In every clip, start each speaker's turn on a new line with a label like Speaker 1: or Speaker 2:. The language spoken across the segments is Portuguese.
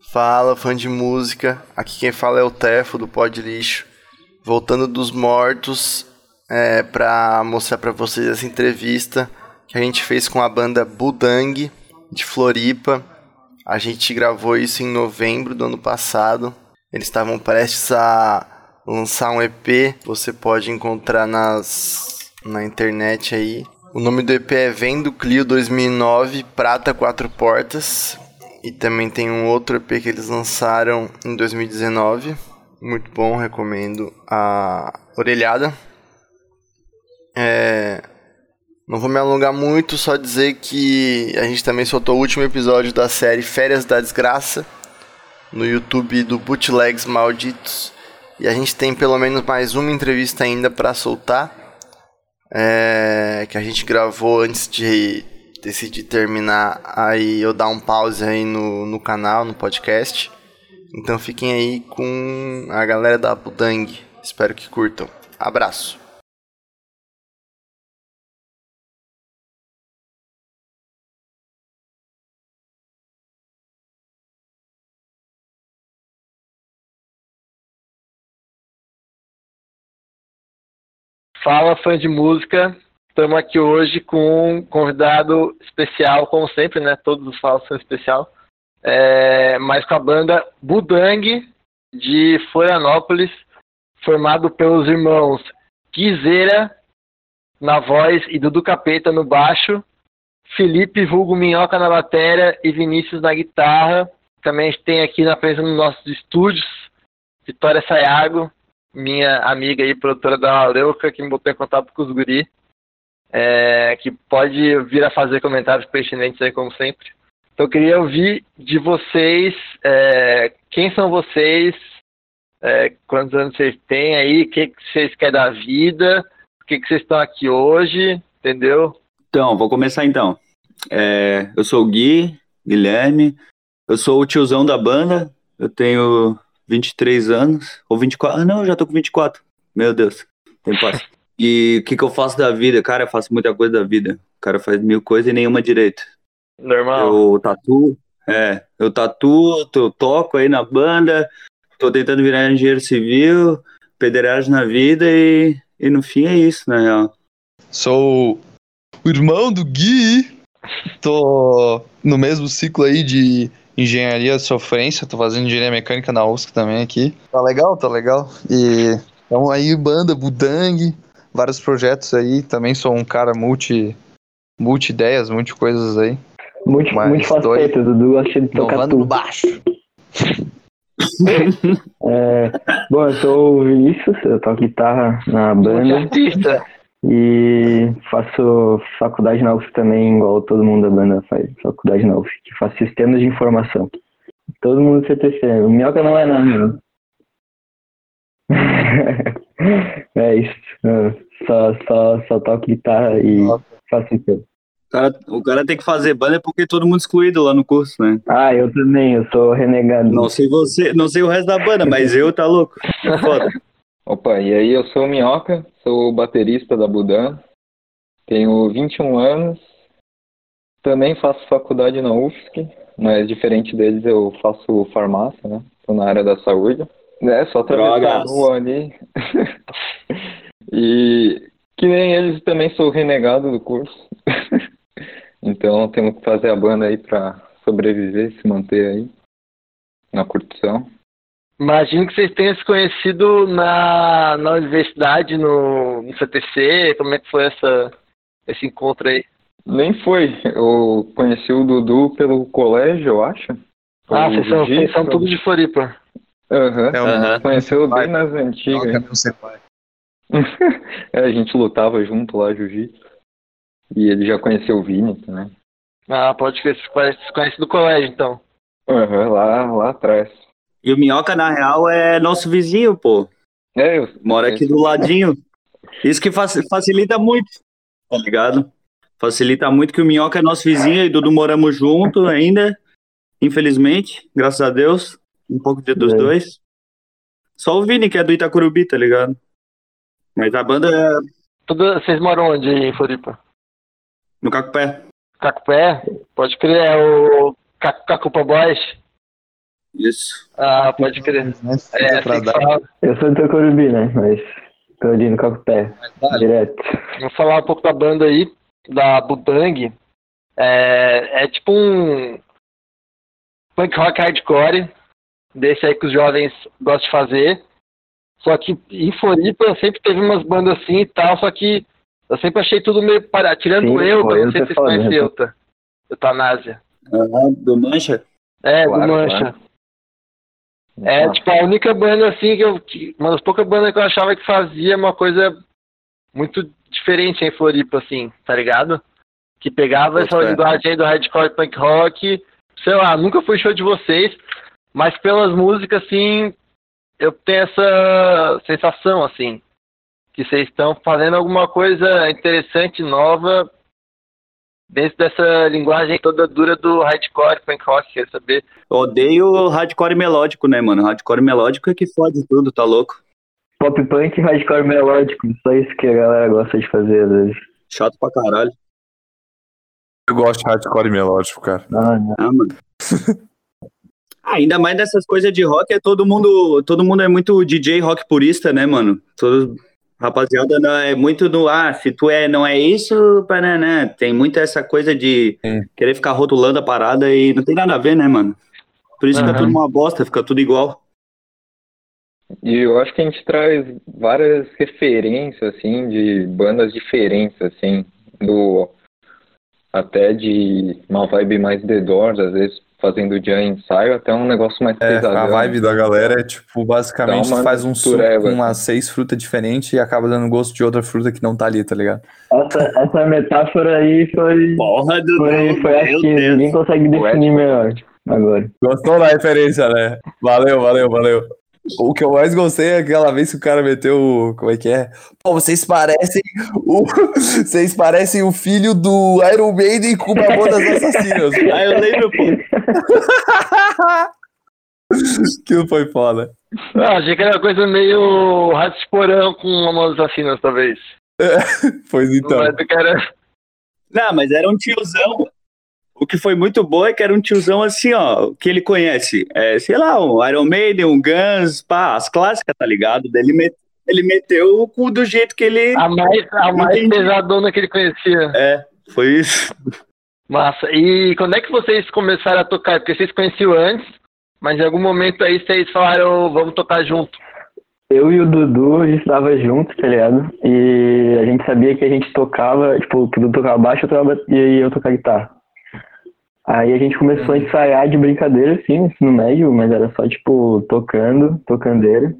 Speaker 1: Fala, fã de música. Aqui quem fala é o Tefo do Pod Lixo. Voltando dos mortos é, para mostrar para vocês essa entrevista que a gente fez com a banda Budang de Floripa. A gente gravou isso em novembro do ano passado. Eles estavam prestes a lançar um EP. Você pode encontrar nas, na internet aí. O nome do EP é Vendo Clio 2009 Prata Quatro Portas. E também tem um outro EP que eles lançaram em 2019. Muito bom, recomendo a Orelhada. É... Não vou me alongar muito, só dizer que a gente também soltou o último episódio da série Férias da Desgraça no YouTube do Bootlegs Malditos. E a gente tem pelo menos mais uma entrevista ainda para soltar. É... Que a gente gravou antes de decidi terminar aí eu dar um pause aí no, no canal, no podcast. Então fiquem aí com a galera da Budang. Espero que curtam. Abraço.
Speaker 2: Fala, fã de música. Estamos aqui hoje com um convidado especial, como sempre, né? Todos os falos são especial. É, mas com a banda Budang, de Florianópolis, formado pelos irmãos Guizeira na voz e Dudu Capeta no baixo, Felipe Vulgo Minhoca na bateria e Vinícius na guitarra. Também a gente tem aqui na presença dos nossos estúdios, Vitória Sayago, minha amiga e produtora da Aureuca, que me botou em contato com os guri é, que pode vir a fazer comentários pertinentes aí, como sempre. Então, eu queria ouvir de vocês é, quem são vocês, é, quantos anos vocês têm aí, o que, que vocês querem da vida, por que, que vocês estão aqui hoje, entendeu?
Speaker 3: Então, vou começar então. É, eu sou o Gui, Guilherme, eu sou o tiozão da banda, eu tenho 23 anos, ou 24, ah não, eu já tô com 24, meu Deus, tem passo. E o que, que eu faço da vida? Cara, eu faço muita coisa da vida. O cara faz mil coisas e nenhuma direito.
Speaker 2: Normal.
Speaker 3: Eu tatuo, é, eu tatuo, eu toco aí na banda, tô tentando virar engenheiro civil, pederagem na vida e, e no fim é isso, na real.
Speaker 4: Sou o irmão do Gui, tô no mesmo ciclo aí de engenharia de sofrência, tô fazendo engenharia mecânica na USC também aqui. Tá legal, tá legal. E então aí banda Budang, vários projetos aí. Também sou um cara multi, multi ideias, multi coisas aí.
Speaker 5: Multi,
Speaker 4: Mas
Speaker 5: multifaceta, Dudu gosta de tocar tudo.
Speaker 4: baixo.
Speaker 5: É, bom, eu sou o Vinícius, eu toco guitarra na banda
Speaker 2: Artista.
Speaker 5: e faço faculdade na UF também, igual todo mundo da banda faz faculdade na UF, que faz sistemas de informação. Todo mundo CTC, o Minhoca não é não, meu. é isso, só, só, só toco guitarra e faço sistema.
Speaker 3: O cara, o cara tem que fazer banda porque todo mundo excluído lá no curso, né?
Speaker 5: Ah, eu também, eu sou renegado.
Speaker 3: Não sei você, não sei o resto da banda, mas eu tá louco. Foda.
Speaker 6: Opa, e aí eu sou o Minhoca, sou o baterista da Budan, tenho 21 anos, também faço faculdade na UFSC, mas diferente deles eu faço farmácia, né? Tô na área da saúde. É, só atravessar a rua ali. e que nem eles também sou renegado do curso. então temos que fazer a banda aí pra sobreviver, se manter aí na curtição.
Speaker 2: Imagino que vocês tenham se conhecido na, na universidade, no, no CTC. Como é que foi essa, esse encontro aí?
Speaker 6: Nem foi. Eu conheci o Dudu pelo colégio, eu acho.
Speaker 2: Ah, vocês são, vocês são tudo de Floripa.
Speaker 6: Aham.
Speaker 4: É um
Speaker 3: Aham.
Speaker 6: Conheceu bem nas antigas.
Speaker 4: Senpai.
Speaker 6: é, a gente lutava junto lá, jiu-jitsu. E ele já conheceu o Vini também.
Speaker 2: Ah, pode conhecem- se conhecem do colégio, então.
Speaker 6: Aham, lá, lá atrás.
Speaker 3: E o Minhoca, na real, é nosso vizinho, pô.
Speaker 6: É, eu
Speaker 3: Mora aqui do ladinho. Isso que faci- facilita muito, tá ligado? Facilita muito que o Minhoca é nosso vizinho e Dudu moramos junto ainda, infelizmente, graças a Deus. Um pouco de, dos
Speaker 5: É.
Speaker 3: dois. Só o Vini, que é do Itacurubi, tá ligado? Mas a banda é
Speaker 2: Tudo, vocês moram onde em Floripa?
Speaker 3: no Cacupé.
Speaker 2: Cacupé? Pode crer, é o Ca- Cacupa Boys.
Speaker 3: Isso.
Speaker 2: Ah, pode crer.
Speaker 7: Mas
Speaker 2: É,
Speaker 7: pra
Speaker 2: assim que
Speaker 7: dar.
Speaker 2: fala.
Speaker 5: Eu sou do Tocorubi, né? Mas tô ali no Cocopé, direto.
Speaker 2: Vou falar um pouco da banda aí, da Butang. É, é tipo um punk rock hardcore, desse aí que os jovens gostam de fazer. Só que em Floripa sempre teve umas bandas assim e tal, só que eu sempre achei tudo meio parado. Tirando
Speaker 5: Sim,
Speaker 2: o Euta,
Speaker 5: pô,
Speaker 2: não sei
Speaker 5: Euta
Speaker 2: se
Speaker 5: é
Speaker 2: vocês conhecem
Speaker 5: foda,
Speaker 2: Euta. Eutanásia.
Speaker 3: Ah, do Mancha?
Speaker 2: É,
Speaker 8: Claro,
Speaker 2: do Mancha.
Speaker 8: claro.
Speaker 2: É, tipo, a única banda, assim, que eu. que- uma das poucas bandas que eu achava que fazia uma coisa muito diferente em Floripa, assim, tá ligado? Que pegava
Speaker 3: Boto
Speaker 2: essa linguagem aí do hardcore punk rock. Sei lá, nunca fui show de vocês, mas pelas músicas, assim, eu tenho essa sensação, assim, que vocês estão fazendo alguma coisa interessante, nova, dentro dessa linguagem toda dura do hardcore punk rock, quer saber?
Speaker 3: Odeio o hardcore melódico, né, mano? Hardcore melódico é que fode tudo, tá louco?
Speaker 5: Pop punk e hardcore melódico, só isso que a galera gosta de fazer às vezes.
Speaker 3: Chato pra caralho.
Speaker 4: Eu gosto de hardcore melódico, cara.
Speaker 5: Ah, não.
Speaker 3: Ah, mano. Ah, Ainda mais dessas coisas de rock, é todo mundo, todo mundo é muito DJ rock purista, né, mano? Todo, rapaziada não é muito do, ah, se tu é, não é isso, né? Tem muita essa coisa de
Speaker 4: Sim.
Speaker 3: querer ficar rotulando a parada e não tem nada a ver, né, mano? Por isso fica
Speaker 2: Aham.
Speaker 3: tudo uma bosta, fica tudo igual.
Speaker 8: E eu acho que a gente traz várias referências, assim, de bandas diferentes, assim, do até de uma vibe mais The Doors, às vezes fazendo e ensaio, até um negócio mais
Speaker 4: É,
Speaker 8: pesadão.
Speaker 4: a vibe da galera é, tipo, basicamente
Speaker 8: uma
Speaker 4: faz um suco
Speaker 8: mistureba,
Speaker 4: com umas seis frutas diferentes e acaba dando gosto de outra fruta que não tá ali, tá ligado?
Speaker 5: Essa, essa metáfora aí foi.
Speaker 3: Porra do
Speaker 5: Foi, foi acho que ninguém consegue definir melhor agora.
Speaker 4: Gostou da referência, né? Valeu, valeu, valeu. O que eu mais gostei é aquela vez que o cara meteu o. Como é que é? Pô, vocês parecem o. Vocês parecem o filho do Iron Maiden com uma boa das assassinas.
Speaker 3: Ah, eu lembro, pô.
Speaker 4: Aquilo foi foda.
Speaker 2: Ah, achei que era uma coisa meio rato de porão com uma assassinas, talvez.
Speaker 4: Pois então.
Speaker 3: Não, mas era um tiozão. O que foi muito bom é que era um tiozão assim, ó, que ele conhece, é, sei lá, um Iron Maiden, um Guns, pá, as clássicas, tá ligado? Ele, met- ele meteu o cu do jeito que ele.
Speaker 2: A mais, a mais pesadona que ele conhecia.
Speaker 3: É, foi isso.
Speaker 2: Massa. E quando é que vocês começaram a tocar? Porque vocês conheciam antes, mas em algum momento aí vocês falaram, vamos tocar junto.
Speaker 5: Eu e o Dudu, a gente tava junto, tá ligado? E a gente sabia que a gente tocava, tipo, que o Dudu tocava baixo eu tocava, e eu tocava guitarra. Aí a gente começou a ensaiar de brincadeira, assim, no ensino médio, mas era só, tipo, tocando, tocandeira.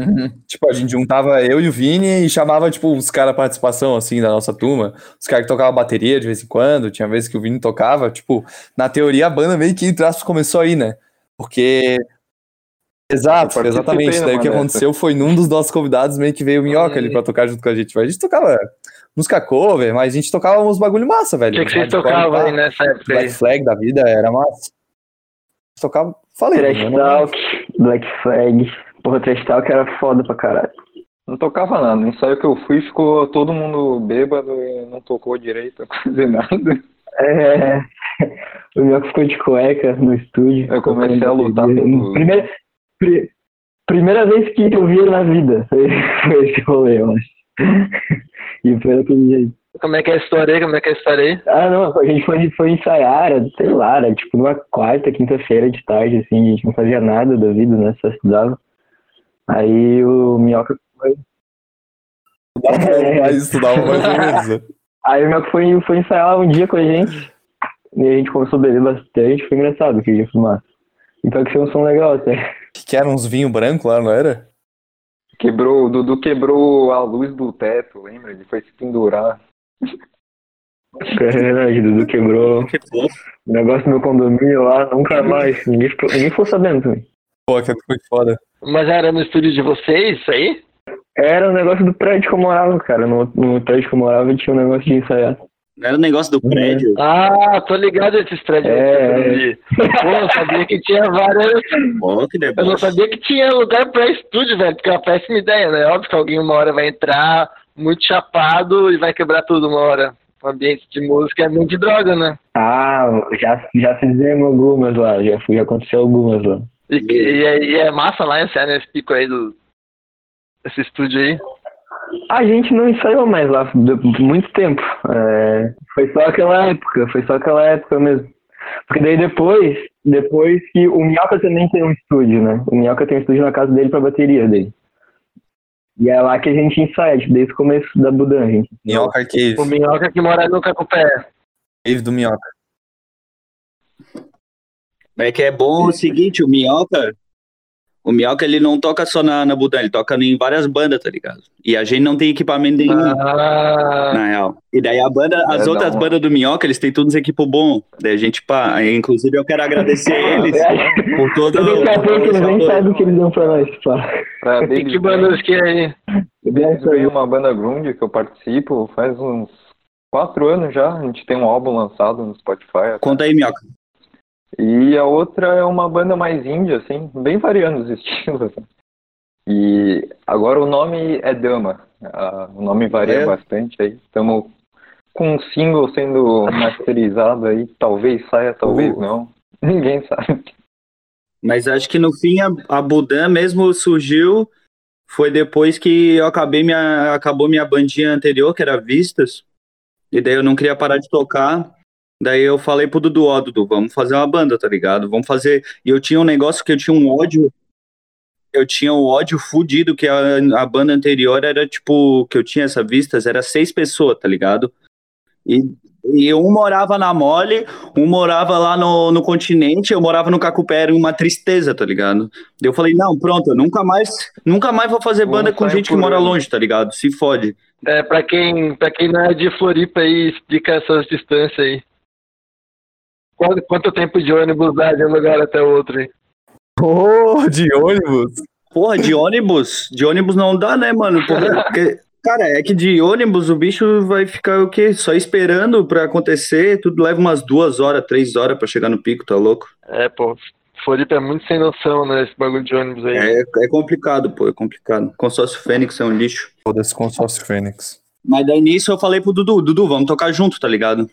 Speaker 4: Uhum. Tipo, a gente juntava eu e o Vini e chamava, tipo, os caras participação, assim, da nossa turma. Os caras que tocavam bateria de vez em quando. Tinha vezes que o Vini tocava. Tipo, na teoria a banda meio que, entre aspas, começou aí, né? Porque... Exato,
Speaker 8: participei
Speaker 4: exatamente. Daí o que aconteceu foi num dos nossos convidados meio que veio o Minhoca ali pra tocar junto com a gente. Mas a gente tocava música cover, mas a gente tocava uns bagulho massa,
Speaker 2: O
Speaker 4: velho.
Speaker 2: que, que vocês tocavam aí nessa época aí?
Speaker 4: Black Flag da vida era massa. Tocava... Falei,
Speaker 5: Trash
Speaker 4: né?
Speaker 5: Talk, Black Flag. Porra, Trash Talk era foda pra caralho.
Speaker 8: Não tocava nada. No ensaio que eu fui, ficou todo mundo bêbado e não tocou direito, quase nada.
Speaker 5: É, o meu ficou de cueca no estúdio.
Speaker 8: Eu comecei a lutar todo-
Speaker 5: Primeira, pri- primeira vez que eu vi ele na vida. Foi, foi esse rolê, eu acho. E foi daquele jeito.
Speaker 2: Como é que é a história aí? Como é que é a história aí?
Speaker 5: Ah, não, a gente foi, foi ensaiar, era, sei lá, era tipo numa quarta, quinta-feira de tarde, assim, a gente não fazia nada da vida, né? Só estudava. Aí o Minhoca foi.
Speaker 4: Estudava mais ou menos. né?
Speaker 5: Aí o Minhoca foi, foi ensaiar um dia com a gente. E a gente começou a beber bastante, foi engraçado que a gente fumar. Então que foi um som legal até.
Speaker 4: Que era uns vinho branco lá, não era?
Speaker 8: Quebrou, o Dudu quebrou a luz do teto, lembra? Ele foi se pendurar.
Speaker 5: É verdade, o Dudu quebrou o negócio do meu condomínio lá, nunca mais. Ninguém ficou, ninguém ficou sabendo também.
Speaker 4: Pô, aquilo foi foda.
Speaker 2: Mas era no estúdio de vocês, isso aí?
Speaker 5: Era um negócio do prédio que eu morava, cara. No, no prédio que eu morava tinha um negócio de ensaiar.
Speaker 3: Não era o negócio do prédio.
Speaker 2: Ah, tô ligado esses prédios.
Speaker 5: É,
Speaker 2: Pô, eu sabia que tinha várias.
Speaker 3: Ó, que
Speaker 2: Eu não sabia que tinha lugar pra estúdio, velho, porque é uma péssima ideia, né? Óbvio que alguém uma hora vai entrar muito chapado e vai quebrar tudo uma hora. o ambiente de música é muito de droga, né?
Speaker 5: Ah, já, já fizemos algumas lá, já, já aconteceu algumas lá.
Speaker 2: E, e, é- e é massa lá ensaiar nesse pico aí do. Esse estúdio aí.
Speaker 5: A gente não ensaiou mais lá por muito tempo. É, foi só aquela época, foi só aquela época mesmo. Porque daí depois, depois que o Minhoca também tem um estúdio, né? O Minhoca tem um estúdio na casa dele pra bateria dele. E é lá que a gente ensaia, tipo, desde o começo da Budan, gente.
Speaker 4: Minhoca Cave.
Speaker 2: O Minhoca que mora no Cacupé.
Speaker 4: Cave do Minhoca.
Speaker 3: É que é bom o seguinte, o Minhoca, o Minhoca ele não toca só na, na Budan, ele toca em várias bandas, tá ligado? E a gente não tem equipamento nenhum,
Speaker 2: Ah,
Speaker 3: na real. E daí a banda, as
Speaker 8: É,
Speaker 3: outras
Speaker 8: não.
Speaker 3: bandas do Minhoca, eles têm todos equipo bom. Daí a gente, pá, aí, inclusive eu quero agradecer eles por todo
Speaker 5: daqui a pouco eles nem
Speaker 3: apoio.
Speaker 5: sabem o que eles dão pra nós, pá.
Speaker 8: Pra Babies
Speaker 2: que bandas que é aí?
Speaker 8: Brain é uma banda grunge que eu participo faz uns quatro anos já. A gente tem um álbum lançado no Spotify.
Speaker 3: Conta aí, Minhoca.
Speaker 8: E a outra é uma banda mais índia, assim, bem variando os estilos. assim. E agora o nome é Dama. Ah, o nome varia
Speaker 3: É?
Speaker 8: bastante aí. Estamos com um single sendo masterizado aí. Talvez saia, talvez
Speaker 3: Uh.
Speaker 8: não. Ninguém sabe.
Speaker 3: Mas acho que no fim a, a Budan mesmo surgiu foi depois que eu acabei minha acabou minha bandinha anterior, que era Vistas. E daí eu não queria parar de tocar. Daí eu falei pro Dudu, ó, Dudu, vamos fazer uma banda, tá ligado? Vamos fazer. E eu tinha um negócio que eu tinha um ódio. Eu tinha um ódio fudido, que a, a banda anterior era tipo, que eu tinha essa vistas, era seis pessoas, tá ligado? E, e um morava na Mole, um morava lá no, no continente, eu morava no Cacupé, era uma tristeza, tá ligado? Eu falei, não, pronto, eu nunca mais, nunca mais vou fazer banda com
Speaker 8: sai
Speaker 3: gente que mora
Speaker 8: ano.
Speaker 3: longe, tá ligado? Se fode.
Speaker 2: É, pra quem, pra quem não é de Floripa aí, explica essas distâncias aí. Quanto, quanto tempo de ônibus dá de um lugar até o outro aí?
Speaker 4: Oh, de ônibus.
Speaker 3: Porra, de ônibus, de ônibus não dá, né, mano? Porra, porque, cara, é que de ônibus o bicho vai ficar o quê? Só esperando pra acontecer, tudo leva umas duas horas, três horas pra chegar no pico, tá louco?
Speaker 2: É, pô, Floripa é muito sem noção, né, esse bagulho de ônibus aí.
Speaker 3: É, é complicado, pô, é complicado. Consórcio Fênix é um lixo.
Speaker 4: Foda-se consórcio Fênix.
Speaker 3: Mas daí nisso eu falei pro Dudu, Dudu, vamos tocar junto, tá ligado?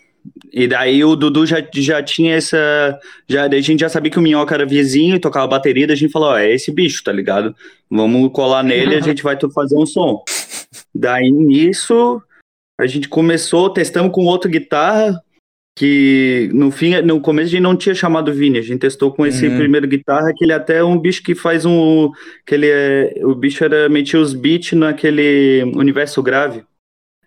Speaker 3: E daí o Dudu já, já tinha essa. Já, a gente já sabia que o Minhoca era vizinho e tocava bateria, daí a gente falou, ó, é esse bicho, tá ligado? Vamos colar nele e a gente vai fazer um som. Daí nisso, a gente começou, testamos com outra guitarra, que no fim, no começo a gente não tinha chamado Vini, a gente testou com esse
Speaker 4: Uhum.
Speaker 3: primeiro guitarra, que ele até é um bicho que faz um. que ele é. O bicho era metia os beats naquele universo grave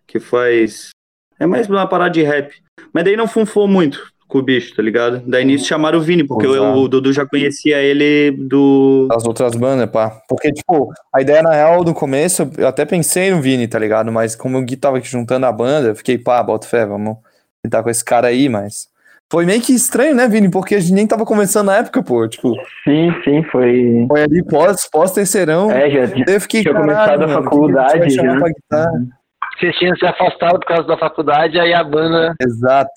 Speaker 3: que faz. É mais uma parada de rap. Mas daí não funfou muito com o bicho, tá ligado? Daí nisso chamaram o Vini, porque
Speaker 4: Exato.
Speaker 3: o, o Dudu já conhecia ele do.
Speaker 4: Das outras bandas, pá. Porque, tipo, a ideia, na real, do começo, eu até pensei no Vini, tá ligado? Mas como o Gui tava aqui juntando a banda, eu fiquei, pá, bota fé, vamos tentar com esse cara aí, mas. Foi meio que estranho, né, Vini? Porque a gente nem tava começando na época, pô. Tipo,
Speaker 5: Sim, sim, foi.
Speaker 4: foi ali pós, pós-terceirão.
Speaker 5: É, já,
Speaker 4: eu fiquei,
Speaker 5: tinha começado a faculdade
Speaker 4: que a gente vai chamar
Speaker 5: já.
Speaker 4: pra guitarra?
Speaker 2: Vocês tinham se afastado por causa da faculdade, aí a banda.
Speaker 4: Exato.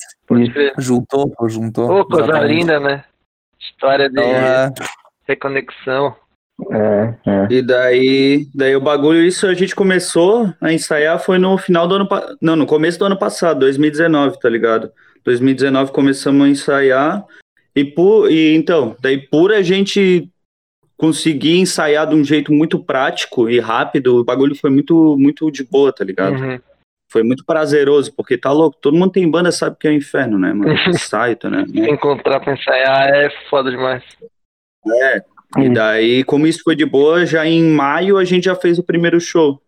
Speaker 4: Juntou, pô, juntou.
Speaker 2: Ô, coisa
Speaker 4: Exatamente.
Speaker 2: linda, né? História de
Speaker 4: Então, é,
Speaker 2: reconexão.
Speaker 5: É, é.
Speaker 3: E daí, daí o bagulho, isso a gente começou a ensaiar foi no final do ano passado. Não, no começo do ano passado, 2019, tá ligado? 2019 começamos a ensaiar. E, por, e então, daí por a gente conseguir ensaiar de um jeito muito prático e rápido, o bagulho foi muito, muito de boa, tá ligado?
Speaker 2: Uhum.
Speaker 3: Foi muito prazeroso, porque tá louco, todo mundo tem banda, sabe que é o inferno, né, mano? Ensaio, tá, né?
Speaker 2: Encontrar pra ensaiar é foda demais.
Speaker 3: É. E daí, como isso foi de boa, já em maio a gente já fez o primeiro show.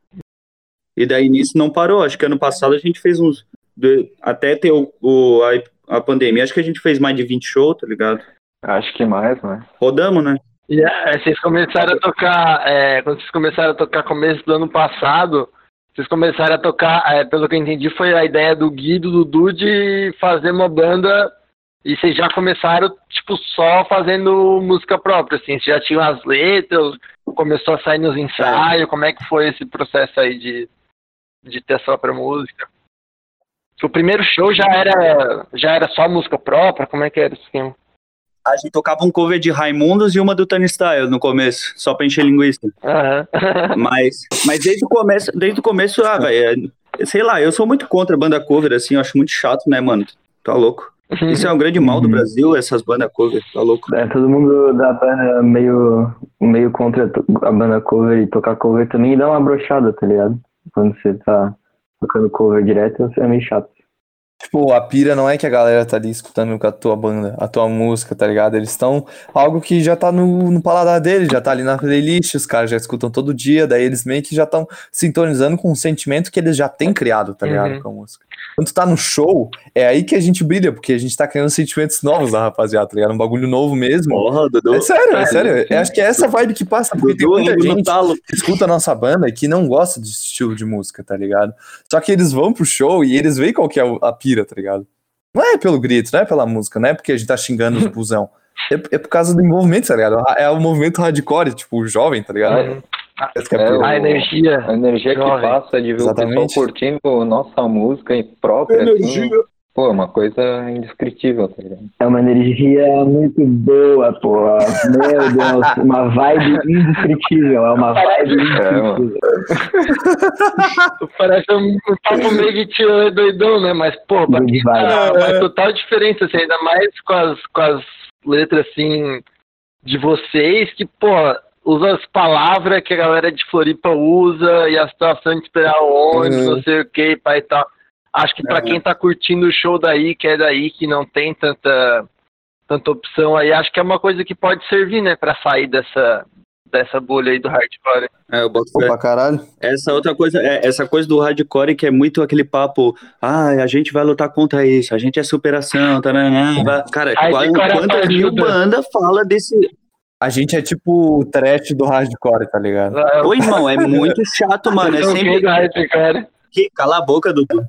Speaker 3: E daí nisso não parou. Acho que ano passado a gente fez uns. de- Até ter o, o- a, a pandemia, acho que a gente fez mais de 20 shows, tá ligado?
Speaker 8: Acho que mais, né?
Speaker 3: Rodamos, né?
Speaker 2: E é, vocês começaram a tocar, é, quando vocês começaram a tocar começo do ano passado, vocês começaram a tocar, é, pelo que eu entendi, foi a ideia do Gui e do Dudu de fazer uma banda e vocês já começaram, tipo, só fazendo música própria, assim, vocês já tinham as letras, começou a sair nos ensaios, como é que foi esse processo aí de, de ter a sua própria música? O primeiro show já era, já era só música própria, como é que era esse esquema?
Speaker 3: A gente tocava um cover de Raimundos e uma do Tony Style no começo, só pra encher linguiça.
Speaker 2: Aham.
Speaker 3: Mas, mas desde o começo, desde o começo, ah, velho, sei lá, eu sou muito contra banda cover, assim, eu acho muito chato, né, mano? Tá louco. Isso é um grande mal do
Speaker 5: Uhum.
Speaker 3: Brasil, essas bandas cover, tá louco.
Speaker 5: É, todo mundo da banda meio, meio contra a banda cover e tocar cover também dá uma brochada, tá ligado? Quando você tá tocando cover direto, é meio chato.
Speaker 4: Tipo, a pira não é que a galera tá ali escutando com a tua banda, a tua música, tá ligado? Eles estão. Algo que já tá no, no paladar deles, já tá ali na playlist, os caras já escutam todo dia, daí eles meio que já estão sintonizando com um sentimento que eles já têm criado, tá ligado?
Speaker 2: Uhum.
Speaker 4: Com a música. Quando tu tá no show, é aí que a gente brilha, porque a gente tá criando sentimentos novos da rapaziada, tá ligado? Um bagulho novo mesmo.
Speaker 3: Porra, Dudu.
Speaker 4: É sério, é sério. Eu acho que é essa vibe que passa, porque tem
Speaker 3: Dudu,
Speaker 4: muita
Speaker 3: amigo no
Speaker 4: gente
Speaker 3: talo.
Speaker 4: que escuta a nossa banda e que não gosta desse estilo de música, tá ligado? Só que eles vão pro show e eles veem qual que é a pira, tá ligado? Não é pelo grito, não é pela música, não é porque a gente tá xingando os busão. É, é por causa do envolvimento, tá ligado? É o movimento hardcore, tipo, o jovem, tá ligado?
Speaker 2: Uhum.
Speaker 4: Que é a
Speaker 8: É, o-
Speaker 2: A energia.
Speaker 8: A energia que
Speaker 2: Jovem.
Speaker 8: passa de ver o
Speaker 4: Exatamente.
Speaker 8: pessoal curtindo nossa música e própria, assim, pô, é uma coisa indescritível, tá ligado?
Speaker 5: É uma energia muito boa, pô. Meu Deus, uma vibe indescritível. É uma vibe indescritível.
Speaker 2: Parece um, papo meio de tio doidão, né? Mas, pô,
Speaker 5: vibe.
Speaker 2: tá uma total diferença, assim, ainda mais com as, com as letras, assim, de vocês, que, pô, usa as palavras que a galera de Floripa usa e a situação de esperar o ônibus,
Speaker 4: Uhum.
Speaker 2: não sei o que, pai e tal. Acho que pra quem tá curtindo o show daí, que é daí, que não tem tanta, tanta opção aí, acho que é uma coisa que pode servir, né, pra sair dessa, dessa bolha aí do hardcore.
Speaker 3: É, eu boto.
Speaker 4: Opa, caralho.
Speaker 3: Essa outra coisa, é, essa coisa do hardcore que é muito aquele papo, ah, a gente vai lutar contra isso, a gente é superação, taranã, vai- cara, quantas mil bandas fala desse...
Speaker 4: A gente é tipo o trash do hardcore, tá ligado?
Speaker 3: Ô, irmão, é muito chato, mano, é
Speaker 2: Eu
Speaker 3: sempre... Que- Cala a boca, Dudu.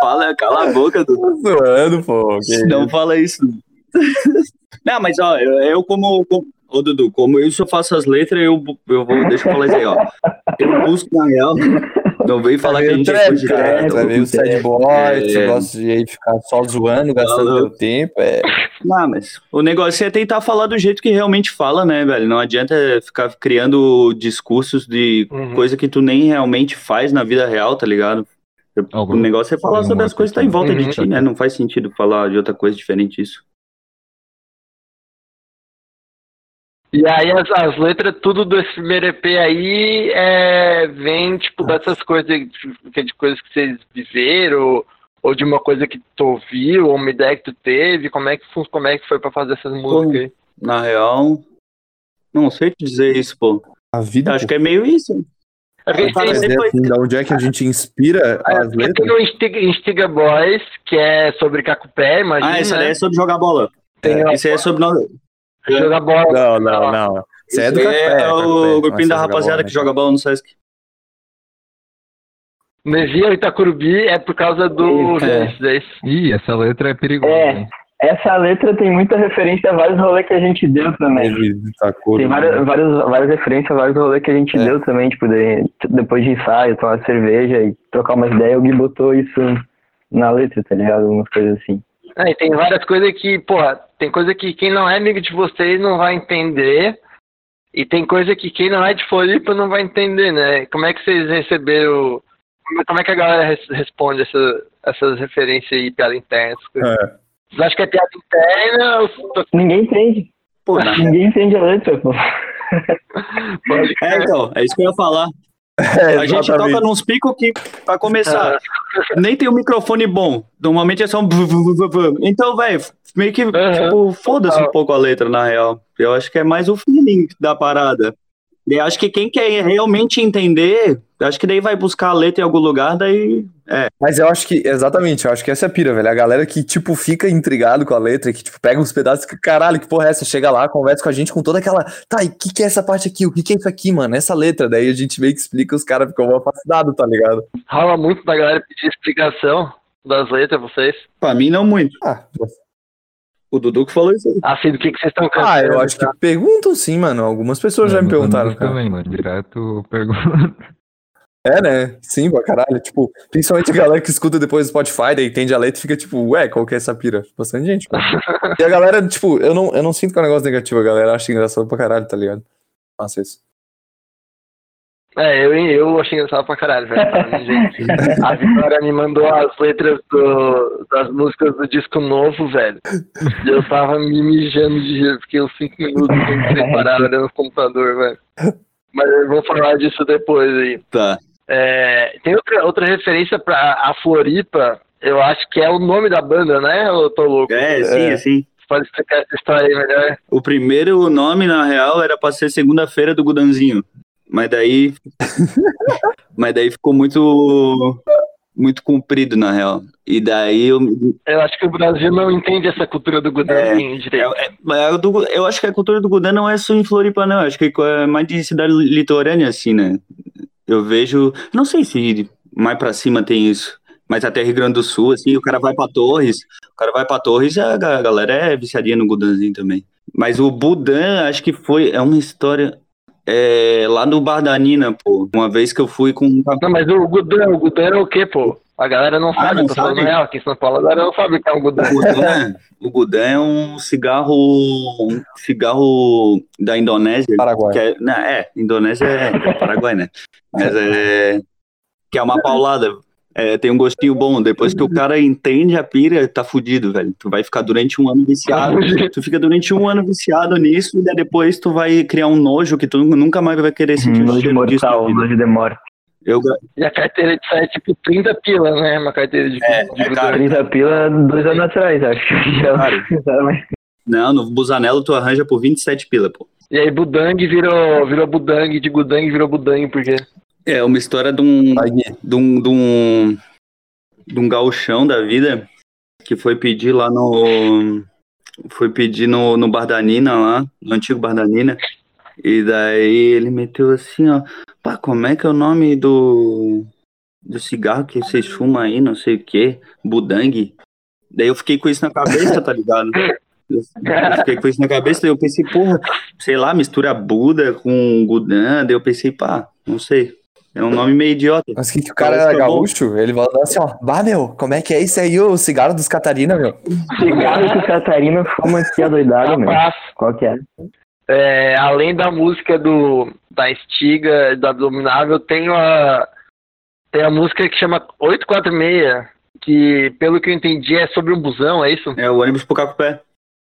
Speaker 3: Fala, cala a boca, Dudu.
Speaker 4: Tô zoando, pô. que
Speaker 3: Não fala isso. Não, mas ó, eu, eu como, como ô Dudu, como eu só faço as letras, eu, eu vou, deixa eu falar isso aí, ó. Eu busco na real, não vem falar que a gente é
Speaker 4: trap,
Speaker 3: de
Speaker 4: cara.
Speaker 3: trap.
Speaker 4: Tu é meio sad boy,
Speaker 3: É.
Speaker 4: tu gosta de aí ficar só zoando, gastando teu tempo. É.
Speaker 3: Não, mas o negócio é tentar falar do jeito que realmente fala, né, velho? Não adianta ficar criando discursos de
Speaker 2: Uhum.
Speaker 3: coisa que tu nem realmente faz na vida real, tá ligado? O negócio é falar sobre as coisas que tá em volta de
Speaker 2: questão.
Speaker 3: ti, né? Não faz sentido falar de outra coisa diferente disso.
Speaker 2: E aí as, as letras, tudo desse primeiro EP aí, é, vem, tipo, dessas coisas, que é de coisas que vocês viveram, ou, ou de uma coisa que tu ouviu, ou uma ideia que tu teve, como é que, como é que foi pra fazer essas músicas aí?
Speaker 3: Na real, não sei te dizer isso, pô.
Speaker 4: A vida.
Speaker 3: Acho que é meio isso.
Speaker 2: É porque tem,
Speaker 3: depois-
Speaker 4: assim, da onde é que a gente inspira
Speaker 2: é,
Speaker 4: as letras?
Speaker 2: tem o Instiga, Instiga Boys, que é sobre Cacupé, imagina,
Speaker 3: Ah, essa
Speaker 2: né?
Speaker 3: daí é sobre jogar bola.
Speaker 2: Tem a-
Speaker 3: Esse aí é sobre.
Speaker 2: Jogar bola.
Speaker 4: Não, não, não. Aí é do
Speaker 3: aí
Speaker 4: café.
Speaker 3: é o grupinho da
Speaker 4: você joga
Speaker 3: rapaziada
Speaker 4: bola,
Speaker 3: que
Speaker 4: né?
Speaker 3: joga bola no Sesc.
Speaker 2: Nevia Itacurubi é por causa do é.
Speaker 6: Ih, essa letra é perigosa,
Speaker 5: É.
Speaker 6: hein?
Speaker 5: Essa letra tem muita referência a vários rolês que a gente deu também. Tem várias, várias, várias referências a vários rolês que a gente
Speaker 4: É.
Speaker 5: deu também, tipo, de- depois de ensaio, tomar cerveja e trocar uma ideia, o Gui botou isso na letra, tá ligado? Umas coisas assim.
Speaker 2: É, e tem várias coisas que, porra, tem coisa que quem não é amigo de vocês não vai entender. E tem coisa que quem não é de Floripa não vai entender, né? Como é que vocês receberam. como é- que a galera res- responde essa- essas referências aí, piada interna?
Speaker 4: É.
Speaker 2: Vocês acham que é piada interna ou
Speaker 5: Ninguém entende.
Speaker 3: Pô,
Speaker 5: Ninguém entende a letra, pô.
Speaker 3: É, então, é isso que eu ia falar.
Speaker 4: É,
Speaker 3: A gente toca nos picos que, pra começar, nem tem um microfone bom. Normalmente é só um. Então, velho, meio que, tipo, foda-se um pouco a letra, na real. Eu acho que é mais o feeling da parada. E acho que quem quer realmente entender, acho que daí vai buscar a letra em algum lugar, daí.
Speaker 4: Mas eu acho que, exatamente, eu acho que essa é a pira, velho. A galera que, tipo, fica intrigado com a letra, que, tipo, pega uns pedaços que, caralho, que porra é essa? Chega lá, conversa com a gente com toda aquela. Tá, e o que, que é essa parte aqui? O que, que é isso aqui, mano? Essa letra. Daí a gente meio que explica, os caras ficam fascinados, tá ligado?
Speaker 2: Rola muito da galera pedir explicação das letras, vocês.
Speaker 3: Pra mim, não muito.
Speaker 4: Ah,
Speaker 3: O Dudu que falou isso aí.
Speaker 2: Assim, do que, que vocês estão cantando.
Speaker 4: ah eu acho que perguntam sim, mano. Algumas pessoas já me perguntaram,
Speaker 6: também, mano. Direto pergunta.
Speaker 4: É, né? Sim, pra caralho. Tipo, principalmente a galera que escuta depois do Spotify, daí entende a letra e fica tipo, ué, qual que é essa pira? Bastante gente. E a galera, tipo, eu não, eu não sinto que é um negócio negativo, a galera acha engraçado pra caralho, tá ligado? Nossa, isso.
Speaker 2: É, eu, eu achei engraçado pra caralho, velho. A Vitória me mandou as letras do- das músicas do disco novo, velho. E eu tava me mijando de rir, fiquei uns 5 minutos sem parar olhando no computador, velho. Mas eu vou falar disso depois aí.
Speaker 3: Tá.
Speaker 2: É, tem outra, outra referência pra a Floripa, eu acho que é o nome da banda, né? Eu tô louco?
Speaker 3: É, sim,
Speaker 4: É.
Speaker 3: assim.
Speaker 2: Pode explicar essa história aí melhor?
Speaker 3: O primeiro nome, na real, era pra ser segunda-feira do Gudanzinho. Mas daí. mas daí ficou muito. Muito comprido, na real. E daí eu.
Speaker 2: Eu acho que o Brasil não entende essa cultura do Gudanzinho direito.
Speaker 3: É, é, é do- eu acho que a cultura do Gudan não é só em Floripa, não. Eu acho que é mais de cidade litorânea, assim, né? Eu vejo. Não sei se mais pra cima tem isso. Mas até Rio Grande do Sul, assim, o cara vai pra Torres. O cara vai pra Torres e a ga- galera é viciadinha no Gudanzinho também. Mas o Budan, acho que foi. É uma história. É, lá no Bar da Nina, pô. Uma vez que eu fui com.
Speaker 2: Não, mas o Gudan, o Gudan é o quê, pô? A galera não
Speaker 3: Ah,
Speaker 2: sabe,
Speaker 3: não
Speaker 2: eu tô falando
Speaker 3: sabe?
Speaker 2: real. Aqui em São Paulo a galera não sabe o que é um Gudan.
Speaker 3: O Gudan, o Gudan é um cigarro. Um cigarro da Indonésia.
Speaker 4: Paraguai.
Speaker 3: Que é, não, é, Indonésia é, é Paraguai, né? Mas é. Que é uma paulada. É, tem um gostinho bom. Depois que o cara entende a pira, tá fudido, velho. Tu vai ficar durante um ano viciado. Tu fica durante um ano viciado nisso e daí depois tu vai criar um nojo que tu nunca mais vai querer sentir o
Speaker 5: Nojo mortal,
Speaker 3: vida.
Speaker 5: nojo de morte.
Speaker 3: Eu,
Speaker 2: E a carteira de sai é tipo 30 pila, né? Uma carteira de,
Speaker 3: É,
Speaker 2: de
Speaker 3: é
Speaker 2: Gudan.
Speaker 3: caro.
Speaker 5: 30 pila dois anos atrás, acho. Já- mas-
Speaker 3: não, no Busanello tu arranja por 27 pila, pô.
Speaker 2: E aí Budang virou, virou Budang, de Gudang virou Budang, por quê?
Speaker 3: É uma história de um, de um, de um, de um gauchão da vida que foi pedir lá no. Foi pedir no, no Bar da Nina lá, no antigo Bar da Nina. E daí ele meteu assim, ó. Pá, como é que é o nome do. Do cigarro que vocês fumam aí, não sei o quê? Budang. Daí eu fiquei com isso na cabeça, tá ligado? Eu fiquei com isso na cabeça, daí eu pensei, porra, sei lá, mistura Buda com Gudan, daí eu pensei, pá, não sei. É um nome meio idiota.
Speaker 4: Mas que, que o cara
Speaker 3: Parece
Speaker 4: era
Speaker 3: que é bom.
Speaker 4: gaúcho? Ele falou assim, ó, bah, meu, como é que é isso aí, o cigarro dos Catarina, meu?
Speaker 5: Cigarro que o Catarina fuma aqui adoidado, meu.
Speaker 2: Rapaz,
Speaker 5: Qual que é?
Speaker 2: é, além da música do da Estiga, do Abominável, tem a, tem a música que chama 846, que pelo que eu entendi é sobre um busão, é isso?
Speaker 3: É o ônibus pro Cacupé.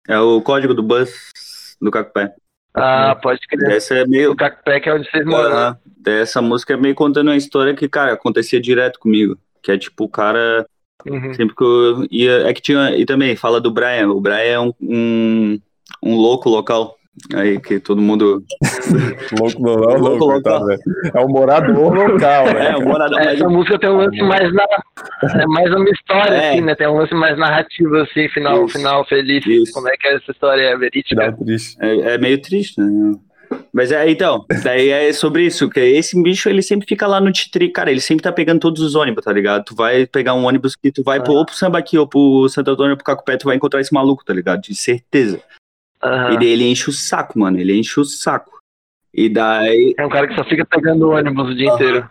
Speaker 3: É o código do bus do Cacupé.
Speaker 2: Ah, pode crer.
Speaker 3: Essa é meio.
Speaker 2: O Cacpé que é onde vocês moram.
Speaker 3: Aham. Essa música é meio contando uma história que, cara, acontecia direto comigo. Que é tipo, o cara.
Speaker 2: Uhum.
Speaker 3: Sempre que eu ia. É que tinha. E também, fala do Brian. O Brian é um, um, um louco local. Aí que todo mundo.
Speaker 4: Louco, não, não,
Speaker 3: Louco
Speaker 4: louco, velho. É um morador local,
Speaker 3: É,
Speaker 4: velho.
Speaker 3: o morador. mas
Speaker 2: Essa música tem um lance mais na, é mais uma história,
Speaker 3: É.
Speaker 2: assim, né? Tem um lance mais narrativo, assim, final,
Speaker 3: Isso.
Speaker 2: final feliz.
Speaker 3: Isso.
Speaker 2: Como é que é essa história é verídica?
Speaker 3: É, é meio triste, né? Mas é, então, daí é sobre isso, que esse bicho, ele sempre fica lá no Titri, cara, ele sempre tá pegando todos os ônibus, tá ligado? Tu vai pegar um ônibus que tu vai pro, ou pro Sambaqui ou pro Santo Antônio ou pro Cacupé, tu vai encontrar esse maluco, tá ligado? De certeza.
Speaker 2: Aham.
Speaker 3: E daí ele enche o saco, mano, ele enche o saco. E daí,
Speaker 2: É um cara que só fica pegando ônibus o dia inteiro.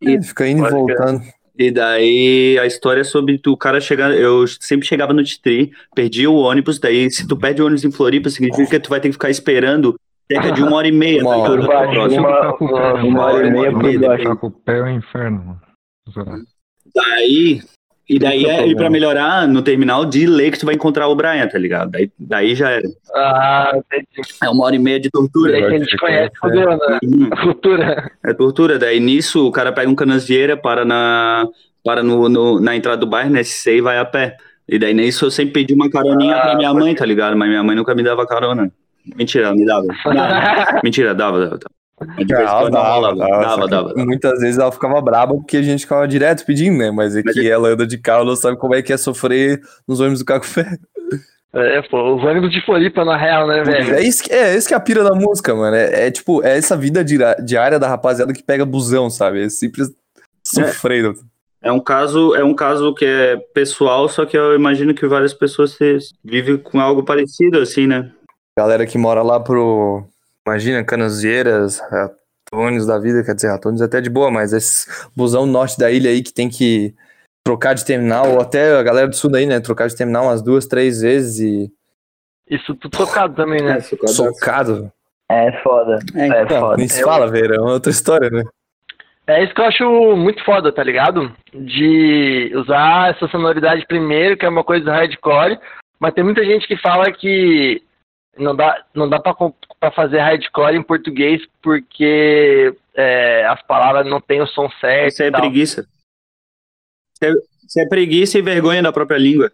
Speaker 4: Ele fica indo e voltando.
Speaker 3: e daí a história é sobre tu, o cara chegar, eu sempre chegava no Titri, perdia o ônibus, daí se tu perde o ônibus em Floripa, significa que tu vai ter que ficar esperando cerca de uma hora e meia,
Speaker 4: Uma hora.
Speaker 5: baixo,
Speaker 3: Próximo.
Speaker 5: uma, uma, uma hora e meia por baixo.
Speaker 6: Cacupé é o inferno, mano.
Speaker 3: Daí, e daí
Speaker 4: é
Speaker 3: é, e pra melhorar no terminal de lei que tu vai encontrar o Brian, tá ligado? Daí, daí já era.
Speaker 2: Ah, entendi.
Speaker 3: É uma hora e meia de tortura.
Speaker 2: que a gente conhece, fodeu, né?
Speaker 3: Uhum.
Speaker 2: Cultura.
Speaker 3: É tortura. Daí nisso o cara pega um canasvieira, para na, para no, no- na entrada do bairro, na SC e vai a pé. E daí nisso eu sempre pedi uma caroninha
Speaker 2: Ah,
Speaker 3: pra minha mãe, tá ligado? Mas minha mãe nunca me dava carona. Mentira, ela me dava. Dava. Mentira, dava, dava.
Speaker 4: Ela dava, dava,
Speaker 3: Dava.
Speaker 4: Muitas vezes ela ficava braba porque a gente ficava direto pedindo, né? Mas é que ela anda de carro, não sabe como é que é sofrer nos ônibus do Cacufé.
Speaker 2: É, pô, os ônibus de Floripa, na real, né, velho?
Speaker 4: É isso, que, é isso que é a pira da música, mano. É, é tipo, é essa vida diária da rapaziada que pega busão, sabe? É simples sofrendo.
Speaker 3: É um caso, é um caso que é pessoal, só que eu imagino que várias pessoas vivem com algo parecido, assim, né?
Speaker 4: Galera que mora lá pro. Imagina, Canasvieiras, Ratones da vida, quer dizer, Ratones até de boa, mas esse busão norte da ilha aí que tem que trocar de terminal, ou até a galera do sul daí, né? Trocar de terminal umas duas, três vezes e
Speaker 2: Isso tudo tocado também, né?
Speaker 3: É, socado.
Speaker 4: socado.
Speaker 5: É foda.
Speaker 3: É,
Speaker 5: É,
Speaker 4: Não,
Speaker 5: foda.
Speaker 4: nem se
Speaker 2: Eu-
Speaker 4: fala, velho. É outra história, né?
Speaker 2: É isso que eu acho muito foda, tá ligado? De usar essa sonoridade primeiro, que é uma coisa hardcore, mas tem muita gente que fala que não dá, não dá pra fazer hardcore em português porque é, as palavras não têm o som certo.
Speaker 3: Isso é
Speaker 2: tal.
Speaker 3: preguiça. Isso é, isso é preguiça e vergonha da própria língua.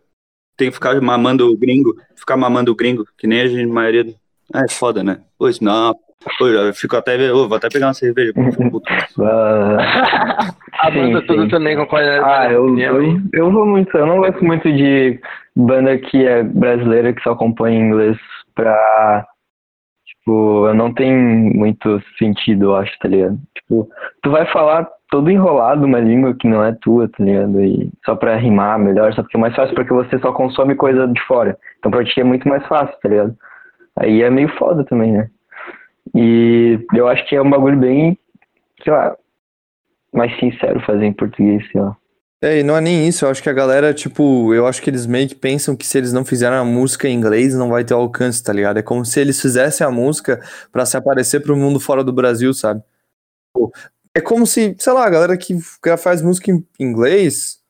Speaker 3: Tem que ficar mamando o gringo. Ficar mamando o gringo, que nem a gente, a maioria. do- Ah, é foda, né? Pois não. Pô, eu fico até. ô, vou até pegar uma cerveja. puto.
Speaker 2: A
Speaker 5: Sim,
Speaker 2: banda toda
Speaker 5: sim.
Speaker 2: também concorda
Speaker 5: Ah, eu, eu, eu vou muito. Eu não gosto muito de banda que é brasileira que só compõe em inglês pra. Tipo, não tem muito sentido, eu acho, tá ligado? Tipo, tu vai falar todo enrolado uma língua que não é tua, tá ligado? E só pra rimar melhor, só porque é mais fácil porque você só consome coisa de fora. Então pra ti é muito mais fácil, tá ligado? Aí é meio foda também, né? E eu acho que é um bagulho bem, sei lá, mais sincero fazer em português, sei lá.
Speaker 4: É, e não é nem isso, eu acho que a galera, tipo, eu acho que eles meio que pensam que se eles não fizerem a música em inglês, não vai ter alcance, tá ligado? É como se eles fizessem a música pra se aparecer pro mundo fora do Brasil, sabe? Pô, É como se, sei lá, a galera que faz música em inglês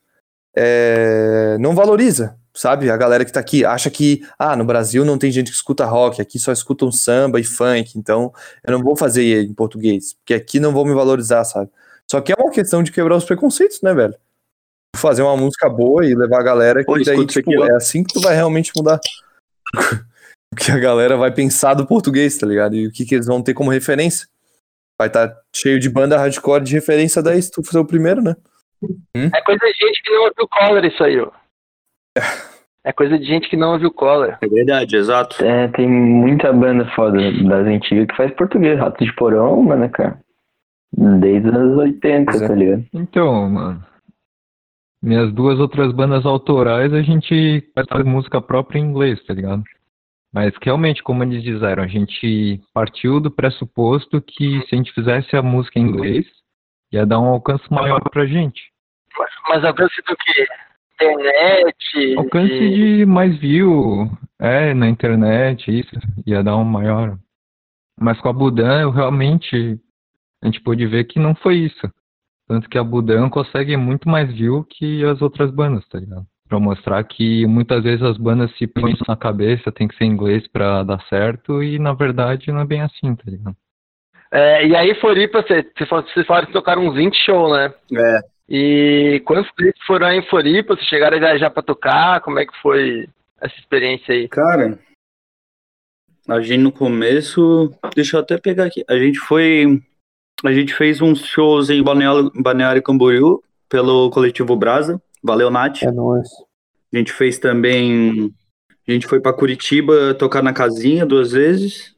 Speaker 4: é, não valoriza, sabe? A galera que tá aqui acha que, ah, no Brasil não tem gente que escuta rock, aqui só escutam samba e funk, então eu não vou fazer em português, porque aqui não vão me valorizar, sabe? Só que é uma questão de quebrar os preconceitos, né, velho? Fazer uma música boa e levar a galera que
Speaker 3: Pô,
Speaker 4: daí, tipo, é assim que tu vai realmente mudar. o que a galera vai pensar do português, tá ligado? E o que, que eles vão ter como referência. Vai estar cheio de banda hardcore de referência daí, se tu for o primeiro, né?
Speaker 2: É coisa de gente que não ouviu Collor isso aí, ó. É coisa de gente que não ouviu Collor.
Speaker 3: É verdade, exato.
Speaker 5: É, tem muita banda foda das antigas que faz português. Rato de Porão, mano, cara. Desde os anos 80,
Speaker 4: Pois é.
Speaker 5: tá ligado?
Speaker 6: Então, mano. Minhas duas outras bandas autorais a gente faz música própria em inglês, tá ligado? Mas realmente, como eles disseram, a gente partiu do pressuposto que se a gente fizesse a música em inglês, ia dar um alcance maior pra gente.
Speaker 2: Mas alcance do que? Internet.
Speaker 6: Alcance
Speaker 2: de-
Speaker 6: de mais view, é, na internet, isso, ia dar um maior. Mas com a Budan, eu realmente, a gente pôde ver que não foi isso. Tanto que a Budan consegue muito mais view que as outras bandas, tá ligado? Pra mostrar que muitas vezes as bandas se põem na cabeça, tem que ser inglês pra dar certo, e na verdade não é bem assim, tá ligado?
Speaker 2: É, e aí, Floripa, você- você falou- vocês falaram que tocaram uns 20 shows, né?
Speaker 3: É.
Speaker 2: E quantos deles foram aí em Floripa? Vocês chegaram a viajar pra tocar? Como é que foi essa experiência aí?
Speaker 3: Cara, a gente no começo. Deixa eu até pegar aqui. A gente foi. A gente fez uns shows em Balneário, Balneário Camboriú pelo coletivo Brasa. Valeu, Nath.
Speaker 4: É nóis.
Speaker 3: A gente fez também. A gente foi pra Curitiba tocar na casinha duas vezes.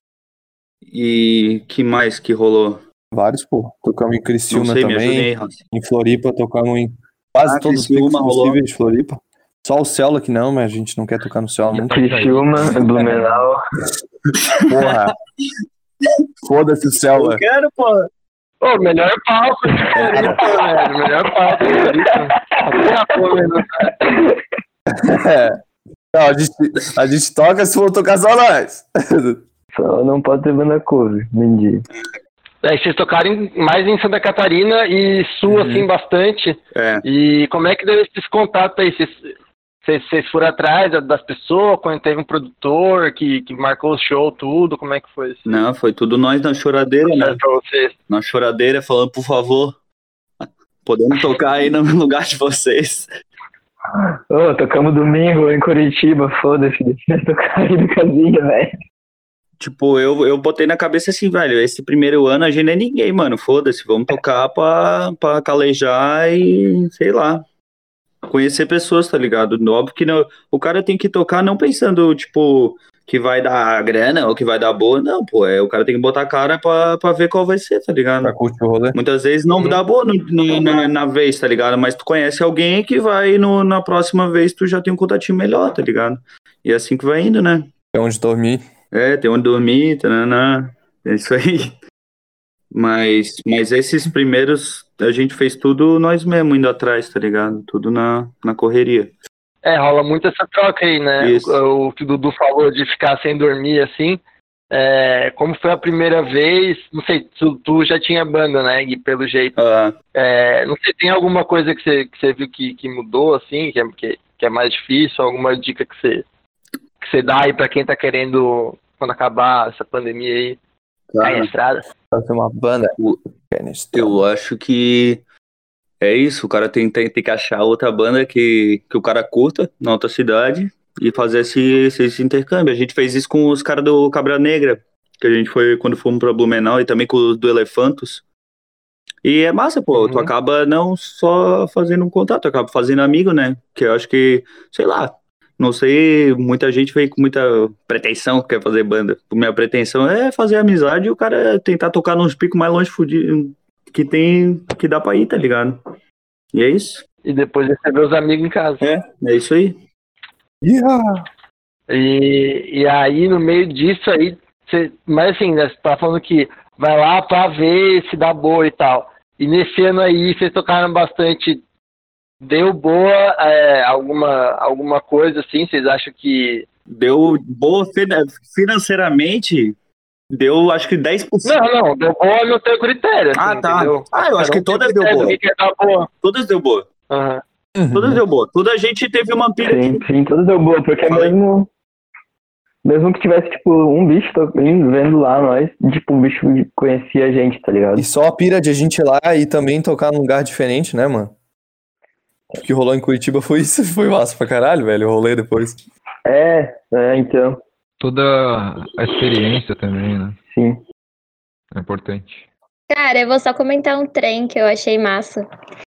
Speaker 3: E que mais que rolou?
Speaker 4: Vários, pô. Tocamos em Criciúma
Speaker 3: sei,
Speaker 4: também.
Speaker 3: Raça.
Speaker 4: Em Floripa, tocamos em quase
Speaker 3: Ah,
Speaker 4: todos os
Speaker 3: Criciúma
Speaker 4: picos
Speaker 3: rolou.
Speaker 4: possíveis de Floripa. Só o Célula que não, mas a gente não quer tocar no Célula nunca.
Speaker 5: Criciúma, Blumenau.
Speaker 4: Porra. Foda-se o Célula.
Speaker 3: Eu quero, pô.
Speaker 2: Ô, melhor palco de Floripa, velho. Melhor palco de Floripa.
Speaker 4: É. Não, a, gente, a gente toca se for tocar só nós.
Speaker 5: Só não pode ter banda cover, Mendy.
Speaker 2: Aí vocês tocaram em- mais em Santa Catarina e Sul, assim, bastante.
Speaker 3: É.
Speaker 2: E como é que deu esse contato aí? Vocês, vocês, foram atrás da- das pessoas, quando teve um produtor que, que marcou o show, tudo? Como é que foi isso?
Speaker 3: Não, foi tudo nós na choradeira, né?
Speaker 2: Pra vocês.
Speaker 3: Na choradeira, falando, por favor, podemos tocar aí no lugar de vocês.
Speaker 5: Ô, tocamos domingo em Curitiba, foda-se, deixa eu tocar aí no casinha, velho.
Speaker 3: Tipo, eu, eu botei na cabeça assim, velho, esse primeiro ano a gente não é ninguém, mano. Foda-se, vamos tocar pra, pra calejar e, sei lá, conhecer pessoas, tá ligado? Óbvio que não, o cara tem que tocar não pensando, tipo, que vai dar grana ou que vai dar boa. Não, pô, é, o cara tem que botar a cara pra, pra ver qual vai ser, tá ligado?
Speaker 4: Pra curtir o rolê.
Speaker 3: Muitas vezes não dá boa no- no- na, na vez, tá ligado? Mas tu conhece alguém que vai no, na próxima vez, tu já tem um contatinho melhor, tá ligado? E é assim que vai indo, né?
Speaker 4: É onde dormir.
Speaker 3: É, tem onde dormir, tanana, é isso aí. Mas, mas esses primeiros, a gente fez tudo nós mesmos indo atrás, tá ligado? Tudo na, na correria.
Speaker 2: É, rola muito essa troca aí, né?
Speaker 3: Isso.
Speaker 2: O, o que o Dudu falou de ficar sem dormir, assim. é, como foi a primeira vez, não sei, tu, tu já tinha banda, né, Gui, pelo jeito.
Speaker 3: Ah,
Speaker 2: É, não sei, tem alguma coisa que você, que você viu que, que mudou, assim, que é, que, que é mais difícil, alguma dica que você, que você dá aí pra quem tá querendo, quando acabar essa pandemia aí,
Speaker 3: cara,
Speaker 2: na estrada?
Speaker 4: Fazer uma banda.
Speaker 3: Eu acho que é isso. O cara tem, tem, tem que achar outra banda que, que o cara curta na outra cidade e fazer esse, esse, esse intercâmbio. A gente fez isso com os caras do Cabra Negra, que a gente foi quando fomos pra Blumenau e também com os do Elefantos. E é massa, pô. Tu
Speaker 2: Uhum.
Speaker 3: acaba não só fazendo um contato, tu acaba fazendo amigo, né? Que eu acho que, sei lá, não sei, muita gente veio com muita pretensão que quer fazer banda. Minha pretensão é fazer amizade e o cara tentar tocar nos picos mais longe que tem, que dá pra ir, tá ligado? E é isso.
Speaker 2: E depois receber os amigos em casa.
Speaker 3: É, é isso aí.
Speaker 4: Yeah.
Speaker 2: E, e aí, no meio disso aí, você, mas assim, né, você tá falando que vai lá pra ver se dá boa e tal. E nesse ano aí, vocês tocaram bastante. Deu boa é, alguma, alguma coisa assim? Vocês acham que.
Speaker 3: Deu boa fina- financeiramente, deu acho que 10%.
Speaker 2: Não, não, deu boa no teu critério. Assim,
Speaker 3: Ah, tá.
Speaker 2: Entendeu?
Speaker 3: Ah, eu acho que
Speaker 2: um
Speaker 3: todas deu boa.
Speaker 2: é boa.
Speaker 3: Todas deu boa.
Speaker 2: Aham.
Speaker 3: Todas deu boa. Toda a gente teve uma pira.
Speaker 5: Sim, sim, tudo deu boa, porque
Speaker 3: Falei.
Speaker 5: mesmo. Mesmo que tivesse, tipo, um bicho indo- vendo lá nós, tipo, o bicho conhecia a gente, tá ligado?
Speaker 4: E só a pira de a gente ir lá e também tocar num lugar diferente, né, mano? O que rolou em Curitiba foi isso, foi massa pra caralho, velho. O rolê depois.
Speaker 5: É, é, então,
Speaker 6: Toda a experiência também, né?
Speaker 5: sim.
Speaker 6: É importante.
Speaker 9: Cara, eu vou só comentar um trem que eu achei massa.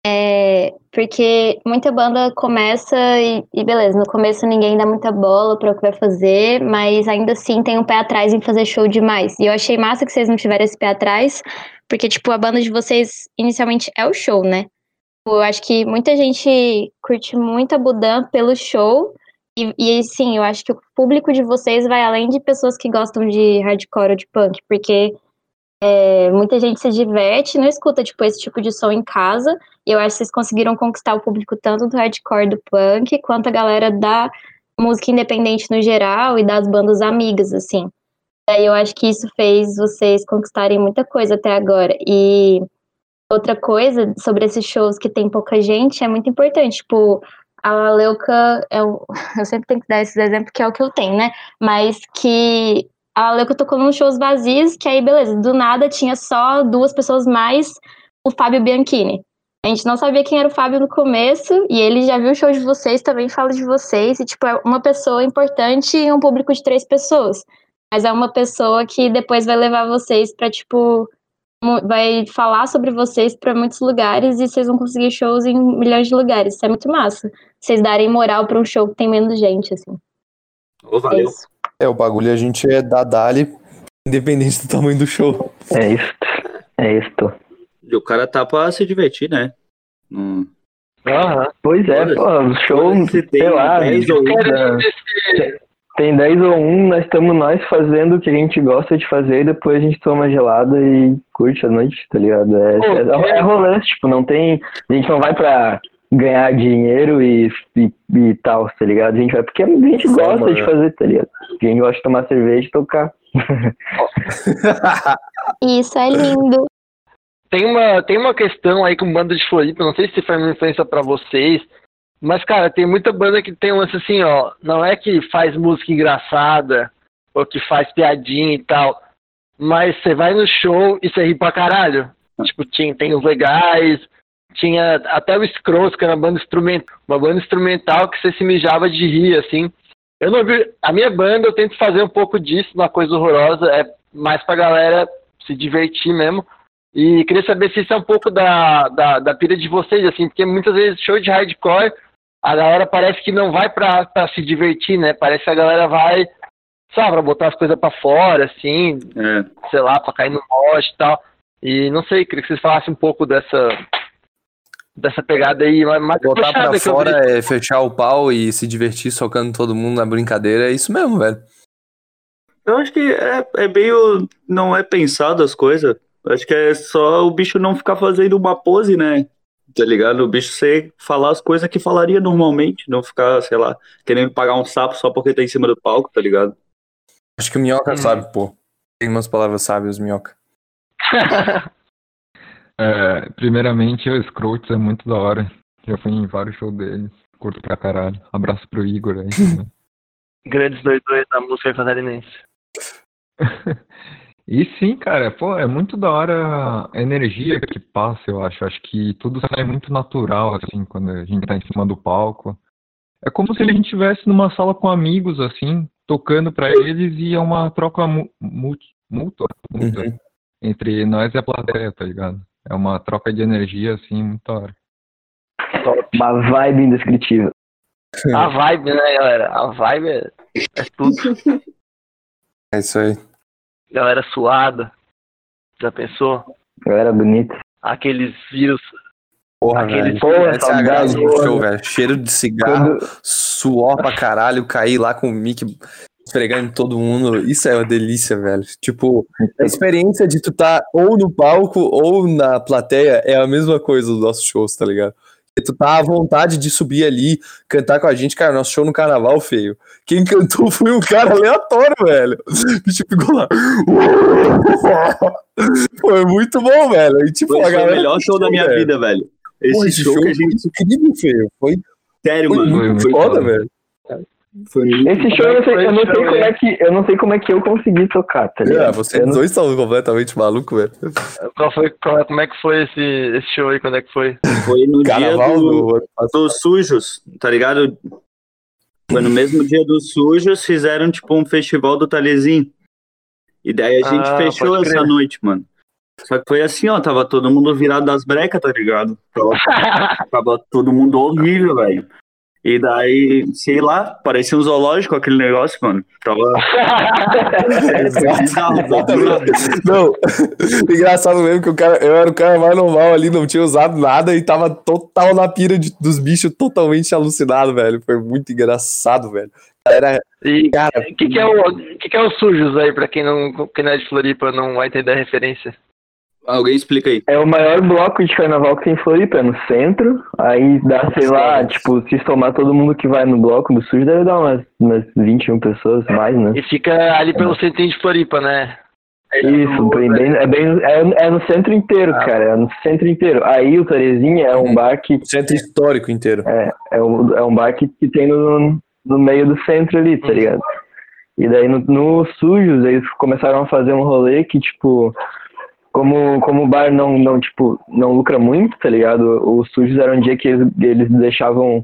Speaker 9: É, porque muita banda começa e, e beleza, no começo ninguém dá muita bola para o que vai fazer, mas ainda assim tem um pé atrás em fazer show demais. E eu achei massa que vocês não tiveram esse pé atrás, porque, tipo, a banda de vocês inicialmente é o show, né? Eu acho que muita gente curte muito a Budan pelo show, e, e sim, eu acho que o público de vocês vai além de pessoas que gostam de hardcore ou de punk, porque é, muita gente se diverte não escuta, tipo, esse tipo de som em casa. E eu acho que vocês conseguiram conquistar o público tanto do hardcore do punk, quanto a galera da música independente no geral e das bandas amigas, assim. Aí eu acho que isso fez vocês conquistarem muita coisa até agora. E outra coisa sobre esses shows que tem pouca gente é muito importante. Tipo, a Leuca, é o- eu sempre tenho que dar esses exemplos, que é o que eu tenho, né? Mas que a Leuca tocou nos shows vazios, que aí, beleza, do nada tinha só duas pessoas mais o Fábio Bianchini. A gente não sabia quem era o Fábio no começo, e ele já viu o show de vocês, também fala de vocês, e, tipo, é uma pessoa importante e um público de três pessoas. Mas é uma pessoa que depois vai levar vocês pra, tipo, vai falar sobre vocês pra muitos lugares, e vocês vão conseguir shows em milhões de lugares. Isso é muito massa. Vocês darem moral pra um show que tem menos gente, assim.
Speaker 3: Ô,
Speaker 9: É
Speaker 3: valeu.
Speaker 9: isso.
Speaker 4: É, o bagulho a gente é da Dali, independente do tamanho do show.
Speaker 5: É isso. É isso.
Speaker 3: E o cara tá pra se divertir, né?
Speaker 2: Aham.
Speaker 5: Pois é, pô, show,
Speaker 3: Se tem
Speaker 5: sei lá,
Speaker 3: 10 ou
Speaker 2: Quero
Speaker 5: é,
Speaker 2: dizer,
Speaker 5: tem 10 ou 1, nós estamos nós fazendo o que a gente gosta de fazer e depois a gente toma gelada e curte a noite, tá ligado? É,
Speaker 2: Pô,
Speaker 5: é, é rolê, tipo, não tem. A gente não vai pra ganhar dinheiro e, e, e tal, tá ligado? A gente vai porque a gente
Speaker 4: Sim,
Speaker 5: gosta
Speaker 4: mano.
Speaker 5: de fazer, tá ligado? A gente gosta de tomar cerveja e tocar.
Speaker 9: Isso é lindo.
Speaker 2: Tem uma, tem uma questão aí com banda de Floripa, não sei se foi uma influência pra vocês, mas, cara, tem muita banda que tem um lance assim, ó, não é que faz música engraçada, ou que faz piadinha e tal, mas você vai no show e você ri pra caralho. Tipo, tinha, tem os legais, tinha até o Scrolls, que era uma banda instrumental, uma banda instrumental que você se mijava de rir, assim. Eu não vi, a minha banda eu tento fazer um pouco disso, uma coisa horrorosa, é mais pra galera se divertir mesmo. E queria saber se isso é um pouco da, da, da pira de vocês, assim, porque muitas vezes show de hardcore, a galera parece que não vai pra, pra se divertir, né? Parece que a galera vai, sabe, pra botar as coisas pra fora, assim,
Speaker 3: É.
Speaker 2: sei lá, pra cair no moche e tal. E não sei, queria que vocês falassem um pouco dessa dessa pegada aí, mas mais
Speaker 4: Botar
Speaker 2: puxada
Speaker 4: pra fora é fechar o pau e se divertir socando todo mundo na brincadeira. É isso mesmo, velho.
Speaker 3: Eu acho que é, é meio. Não é pensado as coisas. Acho que é só o bicho não ficar fazendo uma pose, né? Tá ligado? O bicho ser falar as coisas que falaria normalmente, não ficar, sei lá, querendo pagar um sapo só porque tá em cima do palco, tá ligado?
Speaker 4: Acho que o Minhoca
Speaker 2: Hum.
Speaker 4: sabe, pô. Tem umas palavras sábias, minhoca.
Speaker 6: É, primeiramente, o Scrooge é muito da hora. Já fui em vários shows deles. Curto pra caralho. Abraço pro Igor aí.
Speaker 2: Grandes doidões da música catarinense.
Speaker 6: E sim, cara, pô, é muito da hora a energia que passa, eu acho. Acho que tudo sai muito natural, assim, quando a gente tá em cima do palco. É como se a gente estivesse numa sala com amigos, assim, tocando pra eles e é uma troca mútua
Speaker 4: Uhum.
Speaker 6: entre nós e a plateia, tá ligado? É uma troca de energia, assim, muito da hora.
Speaker 5: Uma vibe indescritível.
Speaker 2: A vibe, né, galera? A vibe é, é tudo.
Speaker 4: É isso aí.
Speaker 2: Galera suada. Já pensou?
Speaker 5: Eu era bonito.
Speaker 2: Aqueles vírus.
Speaker 4: Porra,
Speaker 2: Aquele
Speaker 4: velho.
Speaker 5: Porra,
Speaker 4: Essa é graça do
Speaker 5: saudade.
Speaker 4: show, velho. Cheiro de cigarro,
Speaker 5: Quando,
Speaker 4: suor pra caralho, cair lá com o mic esfregando em todo mundo. Isso é uma delícia, velho. Tipo, a experiência de tu tá ou no palco ou na plateia é a mesma coisa dos nossos shows, tá ligado? Tu tá à vontade de subir ali, cantar com a gente, cara, nosso show no carnaval, feio. Quem cantou foi um cara aleatório, velho. O bicho ficou lá. Foi muito bom, velho. E, tipo,
Speaker 3: Foi,
Speaker 4: a
Speaker 3: foi o melhor show da minha
Speaker 4: velho.
Speaker 3: vida, velho. Esse,
Speaker 4: Pô, esse
Speaker 3: show,
Speaker 4: show
Speaker 3: que a gente.
Speaker 4: foi incrível, feio. Foi,
Speaker 3: Sério,
Speaker 4: foi
Speaker 3: mano.
Speaker 4: muito
Speaker 6: foi
Speaker 4: foda,
Speaker 6: foda.
Speaker 4: velho.
Speaker 3: Foi
Speaker 5: esse show eu não sei, eu não sei
Speaker 2: Foi
Speaker 5: como é que eu não sei como é que eu consegui tocar, tá ligado?
Speaker 4: É, vocês
Speaker 5: não-
Speaker 4: dois são completamente malucos, velho.
Speaker 2: Qual foi, qual- como é que foi esse, esse show aí? Quando é que foi?
Speaker 3: Foi no
Speaker 4: Carnaval
Speaker 3: dia do,
Speaker 4: do...
Speaker 3: dos sujos, tá ligado? Foi no mesmo dia dos sujos, fizeram tipo um festival do Talezinho. E daí a gente
Speaker 2: Ah,
Speaker 3: fechou essa noite, mano. Só que foi assim, ó, tava todo mundo virado das brecas, tá ligado? Tava, tava todo mundo horrível, velho. E daí, sei lá, parecia um zoológico aquele negócio, mano. Tava.
Speaker 4: Não, engraçado mesmo que o cara, eu era o cara mais normal ali, não tinha usado nada e tava total na pira de- dos bichos, totalmente alucinado, velho. Foi muito engraçado, velho. Era,
Speaker 2: E
Speaker 4: cara,
Speaker 2: o que, que, é o que, que é o Sujos aí, pra quem não, quem não é de Floripa não vai entender a referência?
Speaker 3: Alguém explica aí.
Speaker 5: É o maior bloco de carnaval que tem em Floripa, é no centro. Aí dá, sei lá, tipo, se somar todo mundo que vai no bloco do SUS, deve dar umas, umas 21 pessoas, mais, né?
Speaker 2: E fica ali pelo centrinho de Floripa, né?
Speaker 5: Isso, bem, bem- é, bem, é, é no centro inteiro, cara, é no centro inteiro. Aí o Terezinha é um bar que
Speaker 4: centro histórico inteiro.
Speaker 5: É, é um, é um bar que, que tem no, no meio do centro ali, tá ligado? E daí no, no Sujos, eles começaram a fazer um rolê que, tipo, como, como o bar não, não, tipo, não lucra muito, tá ligado? O Sujos era um dia que eles, eles deixavam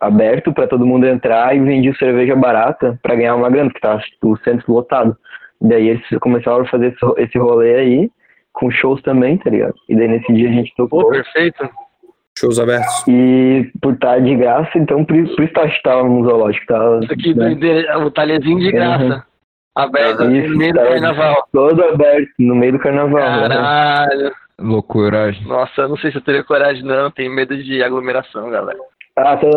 Speaker 5: aberto pra todo mundo entrar e vendiam cerveja barata pra ganhar uma grana, porque tava o centro lotado. E daí eles começaram a fazer esse, rolê aí, com shows também, tá ligado? E daí nesse dia a gente
Speaker 2: Pô,
Speaker 5: tocou.
Speaker 2: perfeito.
Speaker 4: Shows abertos.
Speaker 5: E por estar de graça, então por isso, por isso tava no zoológico. Tava,
Speaker 2: Isso aqui,
Speaker 5: né,
Speaker 2: o talherzinho de graça. Aberto
Speaker 5: Isso,
Speaker 2: no meio do carnaval.
Speaker 5: todo aberto, no meio do carnaval. né?
Speaker 2: Caralho.
Speaker 6: Loucuragem.
Speaker 2: Nossa, eu não sei se eu teria coragem, não. Tenho medo de aglomeração, galera.
Speaker 5: Ah, tô...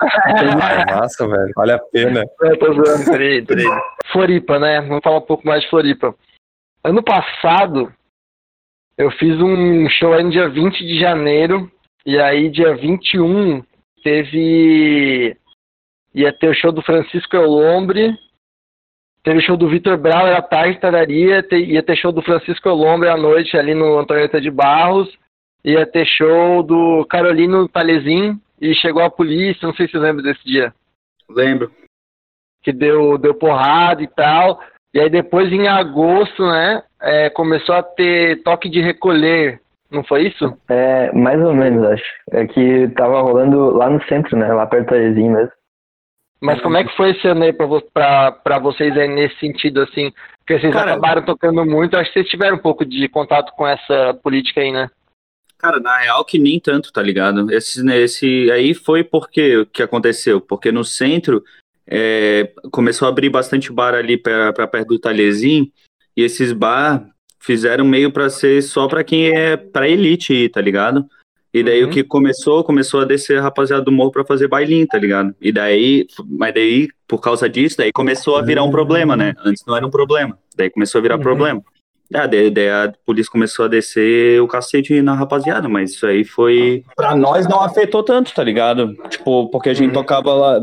Speaker 4: Ah, massa, velho. Vale a pena.
Speaker 2: Eu tô zoando, peraí, peraí. Floripa, né? Vamos falar um pouco mais de Floripa. Ano passado, eu fiz um show aí no dia 20 de janeiro. E aí, dia 21, teve. Ia ter o show do Francisco Elombre. Teve show do Vitor Brauer à tarde, tardaria. te- Ia ter show do Francisco Elombre à noite ali no Antonieta de Barros. Ia ter show do Carolino Talezin. E chegou a polícia, não sei se você lembra desse dia
Speaker 3: Lembro.
Speaker 2: que deu, deu porrada e tal. E aí depois em agosto, né, é, começou a ter toque de recolher, não foi isso?
Speaker 5: É, mais ou menos, acho. É que tava rolando lá no centro, né? Lá perto do Arezinho mesmo.
Speaker 2: Mas como é que foi esse ano aí pra, pra, pra vocês aí nesse sentido, assim? Porque vocês
Speaker 3: Cara-
Speaker 2: acabaram tocando muito, acho que vocês tiveram um pouco de contato com essa política aí, né?
Speaker 3: Cara, na real que nem tanto, tá ligado? Esse, né, esse aí foi porque o que aconteceu? Porque no centro é, começou a abrir bastante bar ali pra, pra perto do Talhezinho, e esses bar fizeram meio pra ser só pra quem é pra elite tá ligado? E daí
Speaker 2: Uhum.
Speaker 3: o que começou, começou a descer a rapaziada do morro pra fazer bailinho, tá ligado? E daí, mas daí, por causa disso, daí começou a virar um problema, né? Antes não era um problema, daí começou a virar
Speaker 2: Uhum.
Speaker 3: problema. Ah, daí, daí a polícia começou a descer o cacete na rapaziada, mas isso aí foi. Pra nós não afetou tanto, tá ligado? Tipo, porque a gente
Speaker 2: Uhum.
Speaker 3: tocava lá.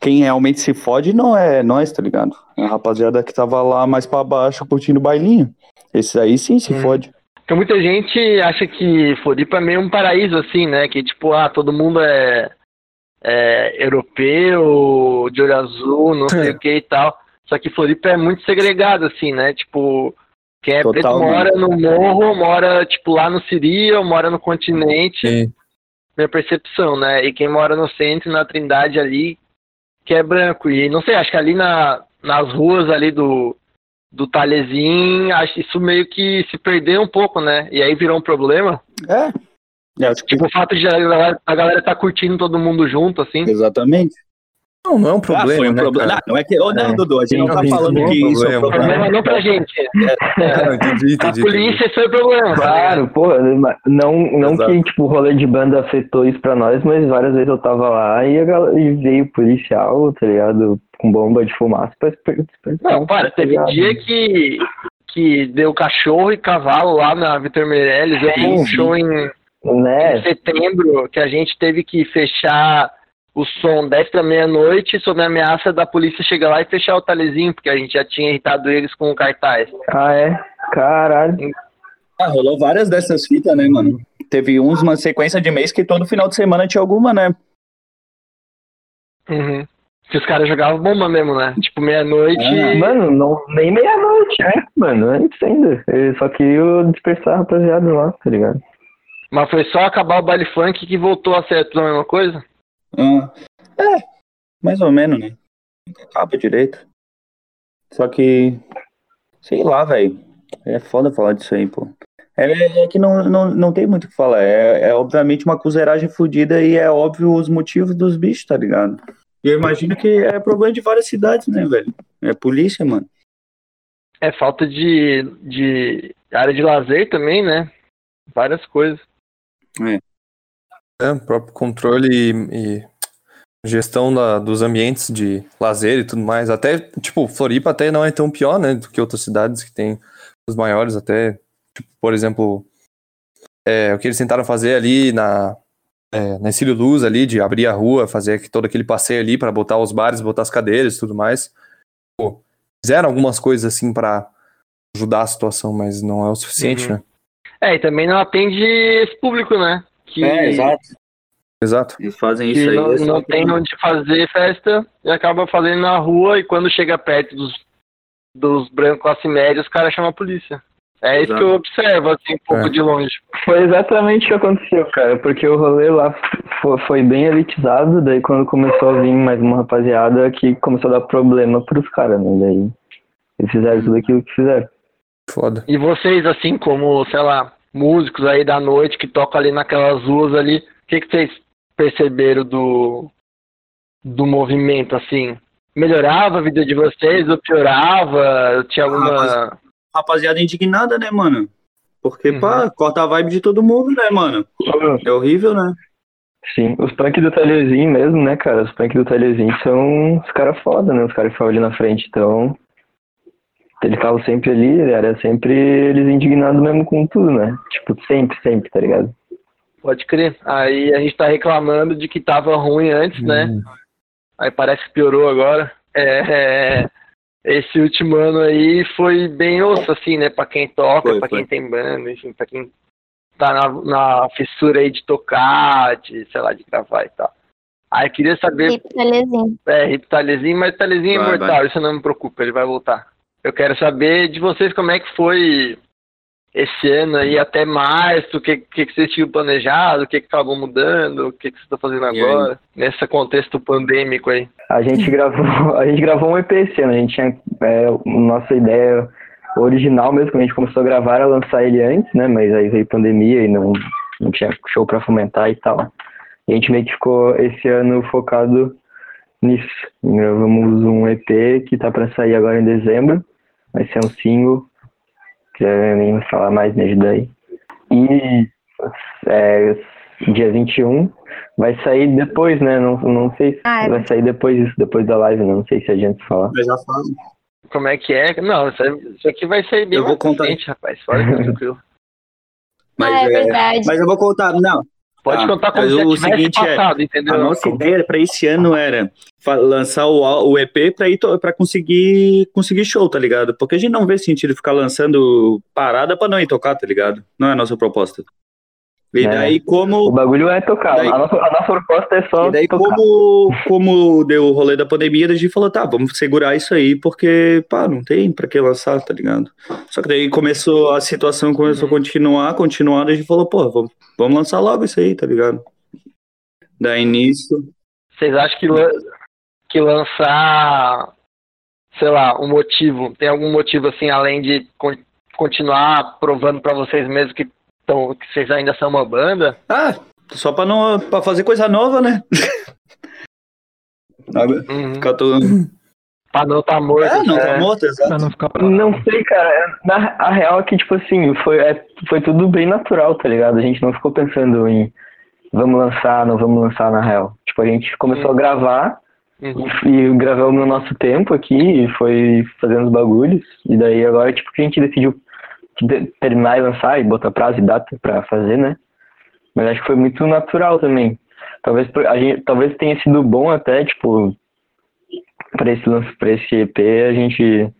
Speaker 3: quem realmente se fode não é nós, tá ligado? É a rapaziada que tava lá mais pra baixo curtindo o bailinho. Esses aí sim se
Speaker 2: Hum.
Speaker 3: fode.
Speaker 2: Porque muita gente acha que Floripa é meio um paraíso, assim, né? Que tipo, ah, todo mundo é, é europeu, de olho azul, não sei o que e tal. Só que Floripa é muito segregado, assim, né? Tipo, quem é preto
Speaker 3: Totalmente.
Speaker 2: mora no morro, mora, tipo, lá no Siria, mora no continente.
Speaker 4: Sim.
Speaker 2: minha percepção, né? E quem mora no centro, na Trindade ali, que é branco. E não sei, acho que ali na, nas ruas ali do, do Talhesim, acho que isso meio que se perdeu um pouco, né? E aí virou um problema.
Speaker 3: É. Eu acho que
Speaker 2: Tipo, o fato de a galera, a galera tá curtindo todo mundo junto, assim.
Speaker 3: exatamente.
Speaker 4: Não, não é um problema,
Speaker 3: ah, foi um
Speaker 4: né,
Speaker 3: problema.
Speaker 4: cara?
Speaker 3: Não, não é que. Oh, não,
Speaker 5: É.
Speaker 3: Dudu, a gente não tá falando
Speaker 4: não é
Speaker 3: que
Speaker 4: um
Speaker 3: isso é um
Speaker 4: problema.
Speaker 3: problema.
Speaker 2: Problema não pra gente.
Speaker 4: Não, entendi,
Speaker 2: A
Speaker 4: entendi.
Speaker 2: polícia, isso é problema.
Speaker 5: Claro, pô, não, não
Speaker 4: Exato.
Speaker 5: que tipo, o rolê de banda afetou isso pra nós, mas várias vezes eu tava lá e, a gal- e veio policial, tá ligado? Com bomba de fumaça pra esper- despertar.
Speaker 2: Não, para,
Speaker 5: tá
Speaker 2: teve
Speaker 5: ligado?
Speaker 2: dia que, que deu cachorro e cavalo lá na Vitor Meirelles. Eu um show em,
Speaker 5: Né?
Speaker 2: em setembro que a gente teve que fechar o som 10 para meia-noite sob a ameaça da polícia chegar lá e fechar o talezinho, porque a gente já tinha irritado eles com o cartaz.
Speaker 5: Ah, é? Caralho.
Speaker 3: Ah, rolou várias dessas fitas, né, mano? Teve uns, uma sequência de mês que todo final de semana tinha alguma, né?
Speaker 2: Uhum. Que os caras jogavam bomba mesmo, né? Tipo, meia-noite.
Speaker 3: Ah,
Speaker 5: Mano, não, nem meia-noite, né? Mano, antes ainda. Eu só queria dispersar a rapaziada lá, tá ligado?
Speaker 2: Mas foi só acabar o baile funk que voltou a ser tudo a mesma coisa?
Speaker 3: Ah, é, mais ou menos, né? Nunca acaba direito. Só que, sei lá, velho. É foda falar disso aí, pô. É, é que não, não, não tem muito o que falar. É, é obviamente uma cuzeragem fodida e é óbvio os motivos dos bichos, tá ligado? E eu imagino que é problema de várias cidades, né, velho? É polícia, mano.
Speaker 2: É falta de, de área de lazer também, né? Várias coisas.
Speaker 4: É, o próprio controle e, e gestão da- dos ambientes de lazer e tudo mais. Até, tipo, Floripa até não é tão pior, né, do que outras cidades que tem os maiores até. Tipo, por exemplo, é, o que eles tentaram fazer ali na, é, na Encílio Luz ali, de abrir a rua, fazer todo aquele passeio ali para botar os bares, botar as cadeiras e tudo mais. Pô, fizeram algumas coisas assim para ajudar a situação, mas não é o suficiente,
Speaker 2: Uhum.
Speaker 4: né?
Speaker 2: É, e também não atende esse público, né? Que,
Speaker 4: Exato.
Speaker 3: Eles fazem
Speaker 2: que
Speaker 3: isso aí.
Speaker 2: não,
Speaker 3: é
Speaker 2: não tem onde fazer festa e acaba fazendo na rua e quando chega perto dos, dos brancos classe média, os caras chamam a polícia. É isso
Speaker 3: Exato.
Speaker 2: que eu observo, assim, um pouco
Speaker 4: É.
Speaker 2: de longe.
Speaker 5: Foi exatamente o que aconteceu, cara, porque o rolê lá foi, foi bem elitizado, daí quando começou a vir mais uma rapaziada que começou a dar problema pros caras, né? Daí eles fizeram tudo aquilo que fizeram.
Speaker 4: Foda.
Speaker 2: E vocês, assim, como, sei lá, músicos aí da noite que tocam ali naquelas ruas ali, o que, que vocês perceberam do, do movimento, assim? Melhorava a vida de vocês ou piorava? Tinha alguma.
Speaker 3: Rapaziada indignada, né, mano? Porque,
Speaker 2: Uhum.
Speaker 3: pá, corta a vibe de todo mundo, né, mano? É horrível, né?
Speaker 5: Sim, os punk do Talhezinho mesmo, né, cara? Os punk do Talhezinho são os caras foda, né? Os caras que ficam ali na frente, então. Eles estavam sempre ali, era sempre eles indignados mesmo com tudo, né? Tipo, sempre, sempre, tá ligado?
Speaker 2: Pode crer. Aí a gente tá reclamando de que tava ruim antes, né?
Speaker 4: Hum.
Speaker 2: Aí parece que piorou agora. É, é, esse último ano aí foi bem osso, assim, né? Pra quem toca,
Speaker 3: Foi,
Speaker 2: pra
Speaker 3: foi.
Speaker 2: quem tem banda, enfim, pra quem tá na, na fissura aí de tocar, de, sei lá, de gravar e tal. Aí queria saber,
Speaker 9: Tipo, Telezinho.
Speaker 2: é, Rip Talezinho, mas Talezinho é imortal,
Speaker 3: vai.
Speaker 2: isso não me preocupa, ele vai voltar. Eu quero saber de vocês como é que foi esse ano aí, até março, o que, que, que vocês tinham planejado, o que, que acabou mudando, o que, que vocês estão fazendo agora, nesse contexto pandêmico aí.
Speaker 5: A gente gravou, a gente gravou um EP esse ano, a gente tinha é, nossa ideia original mesmo, quando a gente começou a gravar era lançar ele antes, né? Mas aí veio pandemia e não, não tinha show pra fomentar e tal. E a gente meio que ficou esse ano focado nisso. Gravamos um EP que tá pra sair agora em dezembro, vai ser um single, que eu nem vou falar mais, me ajuda aí. E é, dia 21 vai sair depois, né? Não, não sei se
Speaker 9: Ah, é
Speaker 5: vai sair depois disso, depois da live, né? não sei se adianta falar.
Speaker 3: Eu já falo.
Speaker 2: Como é que é? Não, isso, aqui vai ser bem
Speaker 3: Eu vou contar.
Speaker 2: frente, rapaz. Fora que tranquilo.
Speaker 3: Mas,
Speaker 9: ah, é
Speaker 3: é,
Speaker 9: verdade.
Speaker 3: mas eu vou contar, não.
Speaker 2: Pode
Speaker 3: Ah,
Speaker 2: contar como
Speaker 3: mas
Speaker 2: se
Speaker 3: o seguinte é,
Speaker 2: passado, entendeu?
Speaker 3: A nossa ideia para esse ano era lançar o, o EP para ir para conseguir conseguir show, tá ligado? Porque a gente não vê sentido ficar lançando parada para não ir tocar, tá ligado? Não é a nossa proposta. E
Speaker 5: É.
Speaker 3: daí
Speaker 5: O
Speaker 3: como
Speaker 5: bagulho é tocar.
Speaker 3: Daí-
Speaker 5: A, nossa, a nossa proposta é só
Speaker 3: e daí
Speaker 5: tocar.
Speaker 3: como como deu o rolê da pandemia, a gente falou, tá, vamos segurar isso aí porque, pá, não tem para que lançar, tá ligado? Só que daí começou a situação começou a continuar, continuar, daí a gente falou, pô, vamos, vamos lançar logo isso aí, tá ligado? Daí nisso
Speaker 2: Vocês acham que, lan- que lançar, sei lá, um motivo, tem algum motivo assim, além de con- continuar provando pra vocês mesmos que, tão, que vocês ainda são uma banda?
Speaker 3: Ah, só pra não para fazer coisa nova, né?
Speaker 2: Uhum.
Speaker 3: Ficar todo...
Speaker 2: Pra não tá morto.
Speaker 3: É, não
Speaker 2: né?
Speaker 3: tá morto,
Speaker 6: Pra
Speaker 3: exato.
Speaker 6: não ficar parado.
Speaker 5: Não sei, cara. Na, a real é que, tipo assim, foi, é, foi tudo bem natural, tá ligado? A gente não ficou pensando em vamos lançar, não vamos lançar na real. Tipo, a gente começou a gravar
Speaker 2: Uhum.
Speaker 5: e, e gravamos no nosso tempo aqui e foi fazendo os bagulhos. E daí agora, tipo, que a gente decidiu de- terminar e lançar e botar prazo e data pra fazer, né? Mas acho que foi muito natural também. Talvez, a gente, talvez tenha sido bom até, tipo, pra esse lance, pra esse EP, a gente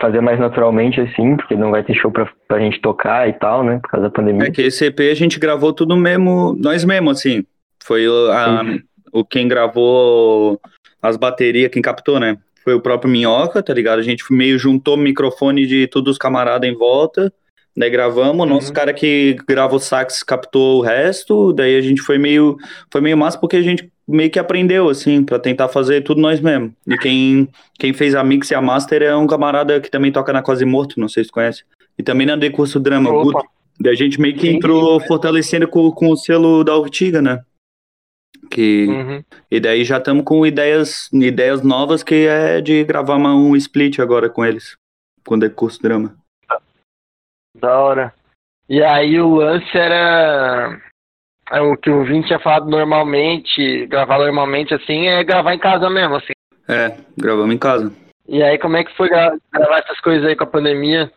Speaker 5: fazer mais naturalmente assim, porque não vai ter show pra, pra gente tocar e tal, né? Por causa da pandemia.
Speaker 3: É que esse EP a gente gravou tudo mesmo, nós mesmo, assim. Foi a, o quem gravou as baterias, quem captou, né? Foi o próprio Minhoca, tá ligado? A gente meio juntou o microfone de todos os camaradas em volta, daí gravamos, o nosso
Speaker 2: Uhum.
Speaker 3: cara que grava o sax captou o resto, daí a gente foi meio, foi meio massa porque a gente meio que aprendeu, assim, pra tentar fazer tudo nós mesmo. E quem, quem fez a mix e a master é um camarada que também toca na Quase Morto, não sei se conhece. E também na Decurso Drama,
Speaker 2: Opa.
Speaker 3: Guto. Daí a gente meio que
Speaker 2: Sim,
Speaker 3: entrou fortalecendo com, com o selo da Ortiga, né? Que,
Speaker 2: Uhum.
Speaker 3: E daí já estamos com ideias, ideias novas que é de gravar uma- um split agora com eles. Quando é curso drama.
Speaker 2: Da hora. E aí o lance era. é o que o Vin tinha falado normalmente, gravar normalmente assim, é gravar em casa mesmo, assim.
Speaker 3: É, gravamos em casa.
Speaker 2: E aí como é que foi gra- gravar essas coisas aí com a pandemia?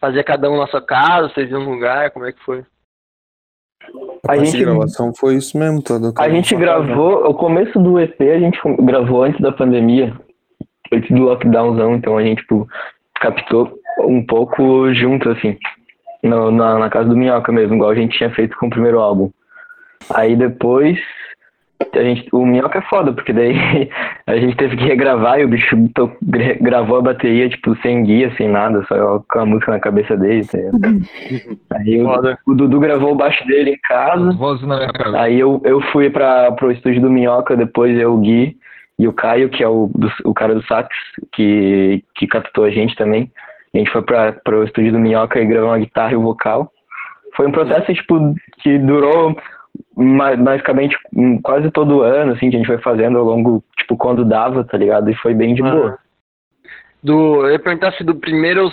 Speaker 2: Fazer cada um na sua casa, vocês iam num lugar, como é que foi?
Speaker 5: A
Speaker 4: parte
Speaker 5: gente-
Speaker 4: gravação foi isso mesmo, todo.
Speaker 5: A gente gravou, o começo do EP a gente gravou antes da pandemia, antes do lockdownzão, então a gente tipo, captou um pouco junto, assim, no- na, na casa do Minhoca mesmo, igual a gente tinha feito com o primeiro álbum. Aí depois, a gente, o Minhoca é foda, porque daí a gente teve que regravar e o bicho to- gra- gravou a bateria, tipo, sem guia, sem nada, só com a música na cabeça dele. tá? Aí o, o Dudu gravou o baixo dele em casa.
Speaker 6: Voz na minha cabeça.
Speaker 5: Aí eu, eu fui para pro estúdio do Minhoca, depois eu, o Gui e o Caio, que é o, do- o cara do sax, que, que captou a gente também. A gente foi para pro estúdio do Minhoca e gravou uma guitarra e o vocal. Foi um processo, tipo, que durou basicamente quase todo ano, assim, que a gente foi fazendo ao longo, tipo, quando dava, tá ligado? E foi bem de boa.
Speaker 2: Do, eu ia perguntar se do primeiro,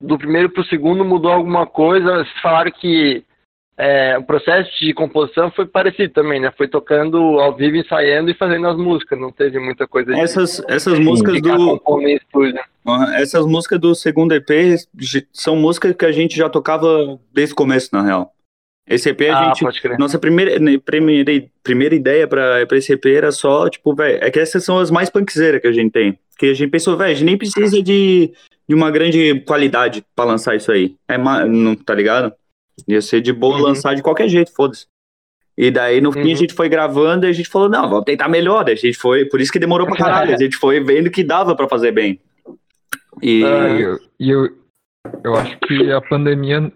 Speaker 2: do primeiro pro segundo mudou alguma coisa. Vocês falaram que é, o processo de composição foi parecido também, né? Foi tocando ao vivo, ensaiando e fazendo as músicas. Não teve muita coisa de
Speaker 3: Essas, essas músicas do. Essas músicas do segundo EP são músicas que a gente já tocava desde o começo, na real. Esse EP a
Speaker 2: Ah,
Speaker 3: gente. Nossa primeira, né, primeira, primeira ideia pra, pra esse EP era só, tipo, velho, é que essas são as mais punkzeiras que a gente tem. Que a gente pensou, velho, a gente nem precisa de, de uma grande qualidade pra lançar isso aí. É, não, tá ligado? Ia ser de boa
Speaker 2: Uhum.
Speaker 3: lançar de qualquer jeito, foda-se. E daí, no fim,
Speaker 2: Uhum.
Speaker 3: a gente foi gravando e a gente falou, não, vamos tentar melhor. A gente foi, por isso que demorou pra caralho. A gente foi vendo que dava pra fazer bem. E,
Speaker 2: Ah,
Speaker 6: eu, eu, eu acho que a pandemia,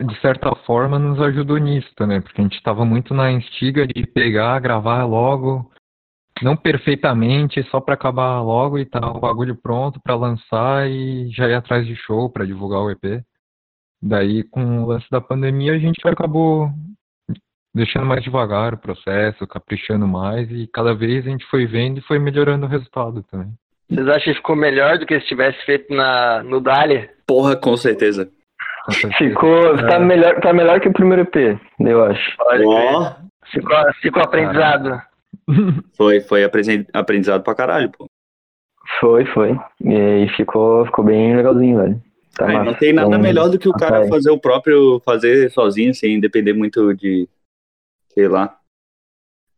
Speaker 6: de certa forma, nos ajudou nisso também, porque a gente estava muito na instiga de pegar, gravar logo, não perfeitamente, só para acabar logo e tal, o bagulho pronto para lançar e já ir atrás de show para divulgar o EP. Daí, com o lance da pandemia, a gente acabou deixando mais devagar o processo, caprichando mais e cada vez a gente foi vendo e foi melhorando o resultado também.
Speaker 2: Vocês acham que ficou melhor do que se tivesse feito na, no Dali?
Speaker 3: porra, com certeza.
Speaker 6: Com certeza.
Speaker 5: Ficou, tá, melhor, tá melhor que o primeiro EP, eu acho.
Speaker 3: Ó,
Speaker 2: Ficou, ficou aprendizado.
Speaker 3: foi, foi aprendizado pra caralho, pô.
Speaker 5: Foi, foi. E, ficou, ficou bem legalzinho, velho. Tá massa.
Speaker 3: não tem nada
Speaker 5: Então,
Speaker 3: melhor do que o cara
Speaker 5: rapaz.
Speaker 3: fazer o próprio, fazer sozinho, sem depender muito de, sei lá.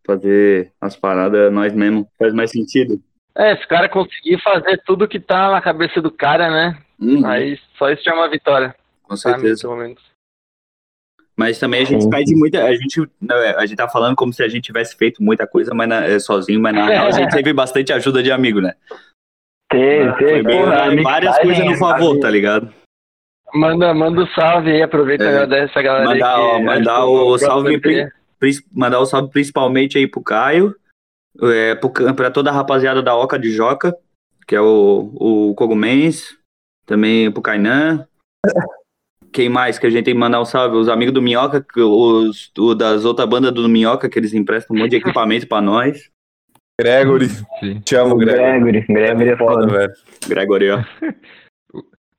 Speaker 3: Fazer as paradas nós mesmos. Faz mais sentido.
Speaker 2: É, se o cara conseguir fazer tudo que tá na cabeça do cara, né?
Speaker 3: Uhum,
Speaker 2: Aí só isso já é uma vitória.
Speaker 3: com certeza.
Speaker 2: pelo menos.
Speaker 3: Mas também a gente perde muita. A gente, não, é, a gente tá falando como se a gente tivesse feito muita coisa mas na- é, sozinho, mas na real a gente teve bastante ajuda de amigo, né?
Speaker 5: Teve,
Speaker 3: Foi
Speaker 5: teve.
Speaker 3: bem,
Speaker 5: porra, a
Speaker 3: várias coisas no favor, tá ligado?
Speaker 2: Manda, manda um salve aí, aproveita
Speaker 3: É.
Speaker 2: e agradece essa galera aí.
Speaker 3: Mandar,
Speaker 2: que
Speaker 3: ó, mandar o salve, pri- mandar o salve principalmente aí pro Caio, é, pro pra toda a rapaziada da Oca de Joca, que é o, o Cogumens, também pro Kainan. Quem mais que a gente tem que mandar um salve? Os amigos do Minhoca, que os o das outras bandas do Minhoca, que eles emprestam um monte de equipamento pra nós.
Speaker 4: Gregory.
Speaker 6: Sim.
Speaker 4: Te amo, Gregory.
Speaker 5: Gregory, Gregory é
Speaker 4: Foda,
Speaker 5: foda.
Speaker 4: velho.
Speaker 3: Gregory, ó.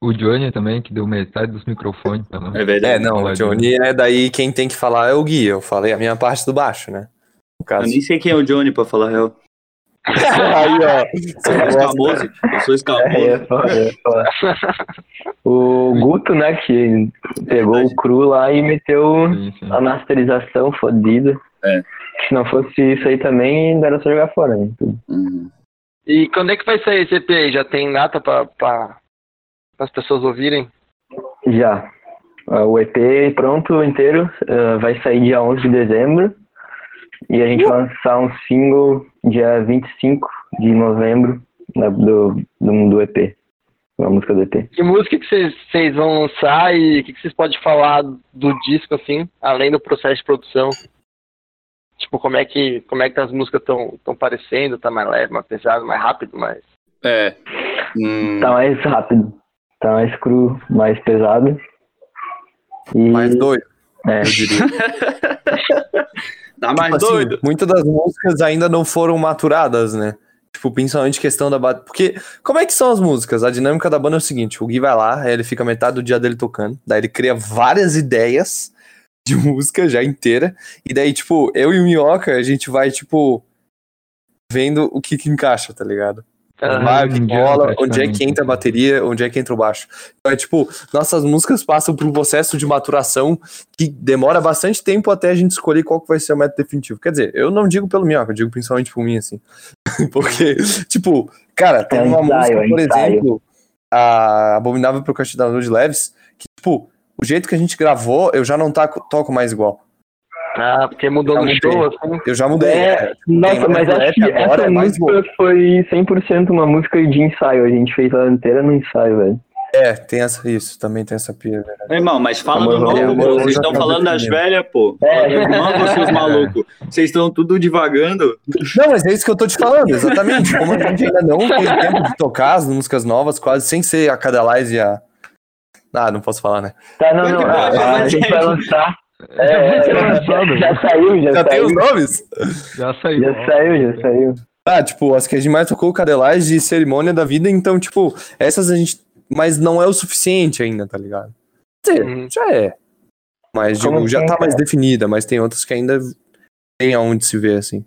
Speaker 6: O Johnny também, que deu metade dos microfones nós.
Speaker 3: É verdade.
Speaker 4: É, não, o Johnny é daí quem tem que falar é o Gui. Eu falei a minha parte do baixo, né? No
Speaker 3: Eu
Speaker 4: caso.
Speaker 3: nem sei quem é o Johnny, pra falar real.
Speaker 4: Aí, ó.
Speaker 3: Eu sou escamoso. Eu sou
Speaker 5: É,
Speaker 3: escamoso.
Speaker 5: é foda, é foda. O Guto, né, que pegou o cru lá e meteu
Speaker 6: Sim, sim.
Speaker 5: a masterização fodida.
Speaker 3: É.
Speaker 5: Se não fosse isso aí também, não era só jogar fora, né?
Speaker 3: Uhum.
Speaker 2: E quando é que vai sair esse EP aí? Já tem data pra, pra, as pessoas ouvirem?
Speaker 5: Já. Ah, O EP pronto inteiro ah, vai sair dia 11 de dezembro. E a gente vai lançar um single dia 25 de novembro né, do, do, do EP. Uma música do EP.
Speaker 2: Que música que vocês- vão lançar e o que, que vocês podem falar do disco, assim, além do processo de produção? Tipo, como é que, como é que as músicas estão tão parecendo? Tá mais leve, mais pesado, mais rápido, mais...
Speaker 3: É. Hum,
Speaker 5: Tá mais rápido. Tá mais cru, mais pesado. E,
Speaker 4: Mais doido.
Speaker 5: É,
Speaker 3: tá mais
Speaker 4: Tipo assim,
Speaker 3: doido.
Speaker 4: muitas das músicas ainda não foram maturadas, né? Tipo, principalmente questão da banda. Porque, como é que são as músicas? A dinâmica da banda é o seguinte: o Gui vai lá, aí ele fica metade do dia dele tocando, daí ele cria várias ideias de música já inteira, e daí, tipo, eu e o Minhoca, a gente vai, tipo, vendo o que que encaixa, tá ligado? Vai, que
Speaker 6: um praticamente.
Speaker 4: onde é que entra a bateria, onde é que entra o baixo. Então é tipo, nossas músicas passam por um processo de maturação que demora bastante tempo até a gente escolher qual que vai ser o método definitivo. Quer dizer, eu não digo pelo Minhoca, eu digo principalmente por mim, assim. Porque, tipo, cara, tem uma
Speaker 5: ensaio,
Speaker 4: música,
Speaker 5: é
Speaker 4: por
Speaker 5: ensaio.
Speaker 4: exemplo, a Abominável Procrastinador de Leves, que, tipo, o jeito que a gente gravou, eu já não taco- toco mais igual.
Speaker 2: Ah, porque mudou no show, assim.
Speaker 4: Eu já mudei.
Speaker 5: É, nossa, mas acho que essa
Speaker 4: é
Speaker 5: música foi 100% uma música de ensaio. A gente fez ela inteira no ensaio, velho.
Speaker 4: É, tem essa, isso, também tem essa pira, velho.
Speaker 3: Meu irmão, mas fala do novo, pô. Vocês estão
Speaker 4: tá
Speaker 3: falando das velhas, pô.
Speaker 5: É.
Speaker 3: Novas, seus malucos. Vocês estão tudo divagando.
Speaker 4: Não, mas é isso que eu tô te falando, exatamente. Como a gente ainda não tem tempo de tocar as músicas novas, quase sem ser a Cadalize e a. Ah, não posso falar, né?
Speaker 5: Tá, não, não.
Speaker 3: Mas,
Speaker 5: A, gente vai lançar. É,
Speaker 6: Já
Speaker 5: já,
Speaker 6: lançado.
Speaker 5: já saiu, já,
Speaker 4: Já tem
Speaker 5: saiu.
Speaker 4: os nomes?
Speaker 6: Já saiu.
Speaker 5: Já saiu, já saiu.
Speaker 4: Ah, tipo, as que a gente mais tocou, Cadelize e Cerimônia da Vida, então, tipo, essas a gente. Mas não é o suficiente ainda, tá ligado? Dizer,
Speaker 2: Uhum.
Speaker 4: já é. Mas,
Speaker 5: Como
Speaker 4: digo, já tá mais
Speaker 5: cara?
Speaker 4: definida, mas tem outras que ainda tem aonde se ver, assim.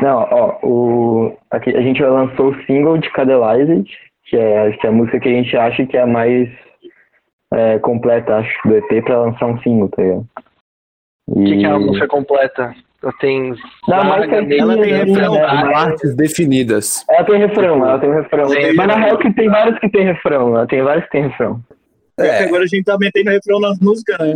Speaker 5: Não, ó, o, aqui, a gente já lançou o single de Cadelize, que é, que é a música que a gente acha que é a mais é, completa, acho, do EP pra lançar um single, tá ligado?
Speaker 2: O que, que é uma música completa? Eu tenho...
Speaker 5: Não,
Speaker 2: vaga,
Speaker 5: certinha,
Speaker 3: ela tem
Speaker 5: né,
Speaker 3: refrão,
Speaker 5: né,
Speaker 3: tá?
Speaker 4: Partes definidas.
Speaker 5: Ela tem refrão, ela tem refrão.
Speaker 3: Tem
Speaker 5: Mas na
Speaker 3: refrão.
Speaker 5: real que tem vários que tem refrão, ela tem vários que tem refrão.
Speaker 4: É.
Speaker 3: Agora a gente tá metendo refrão nas músicas, né?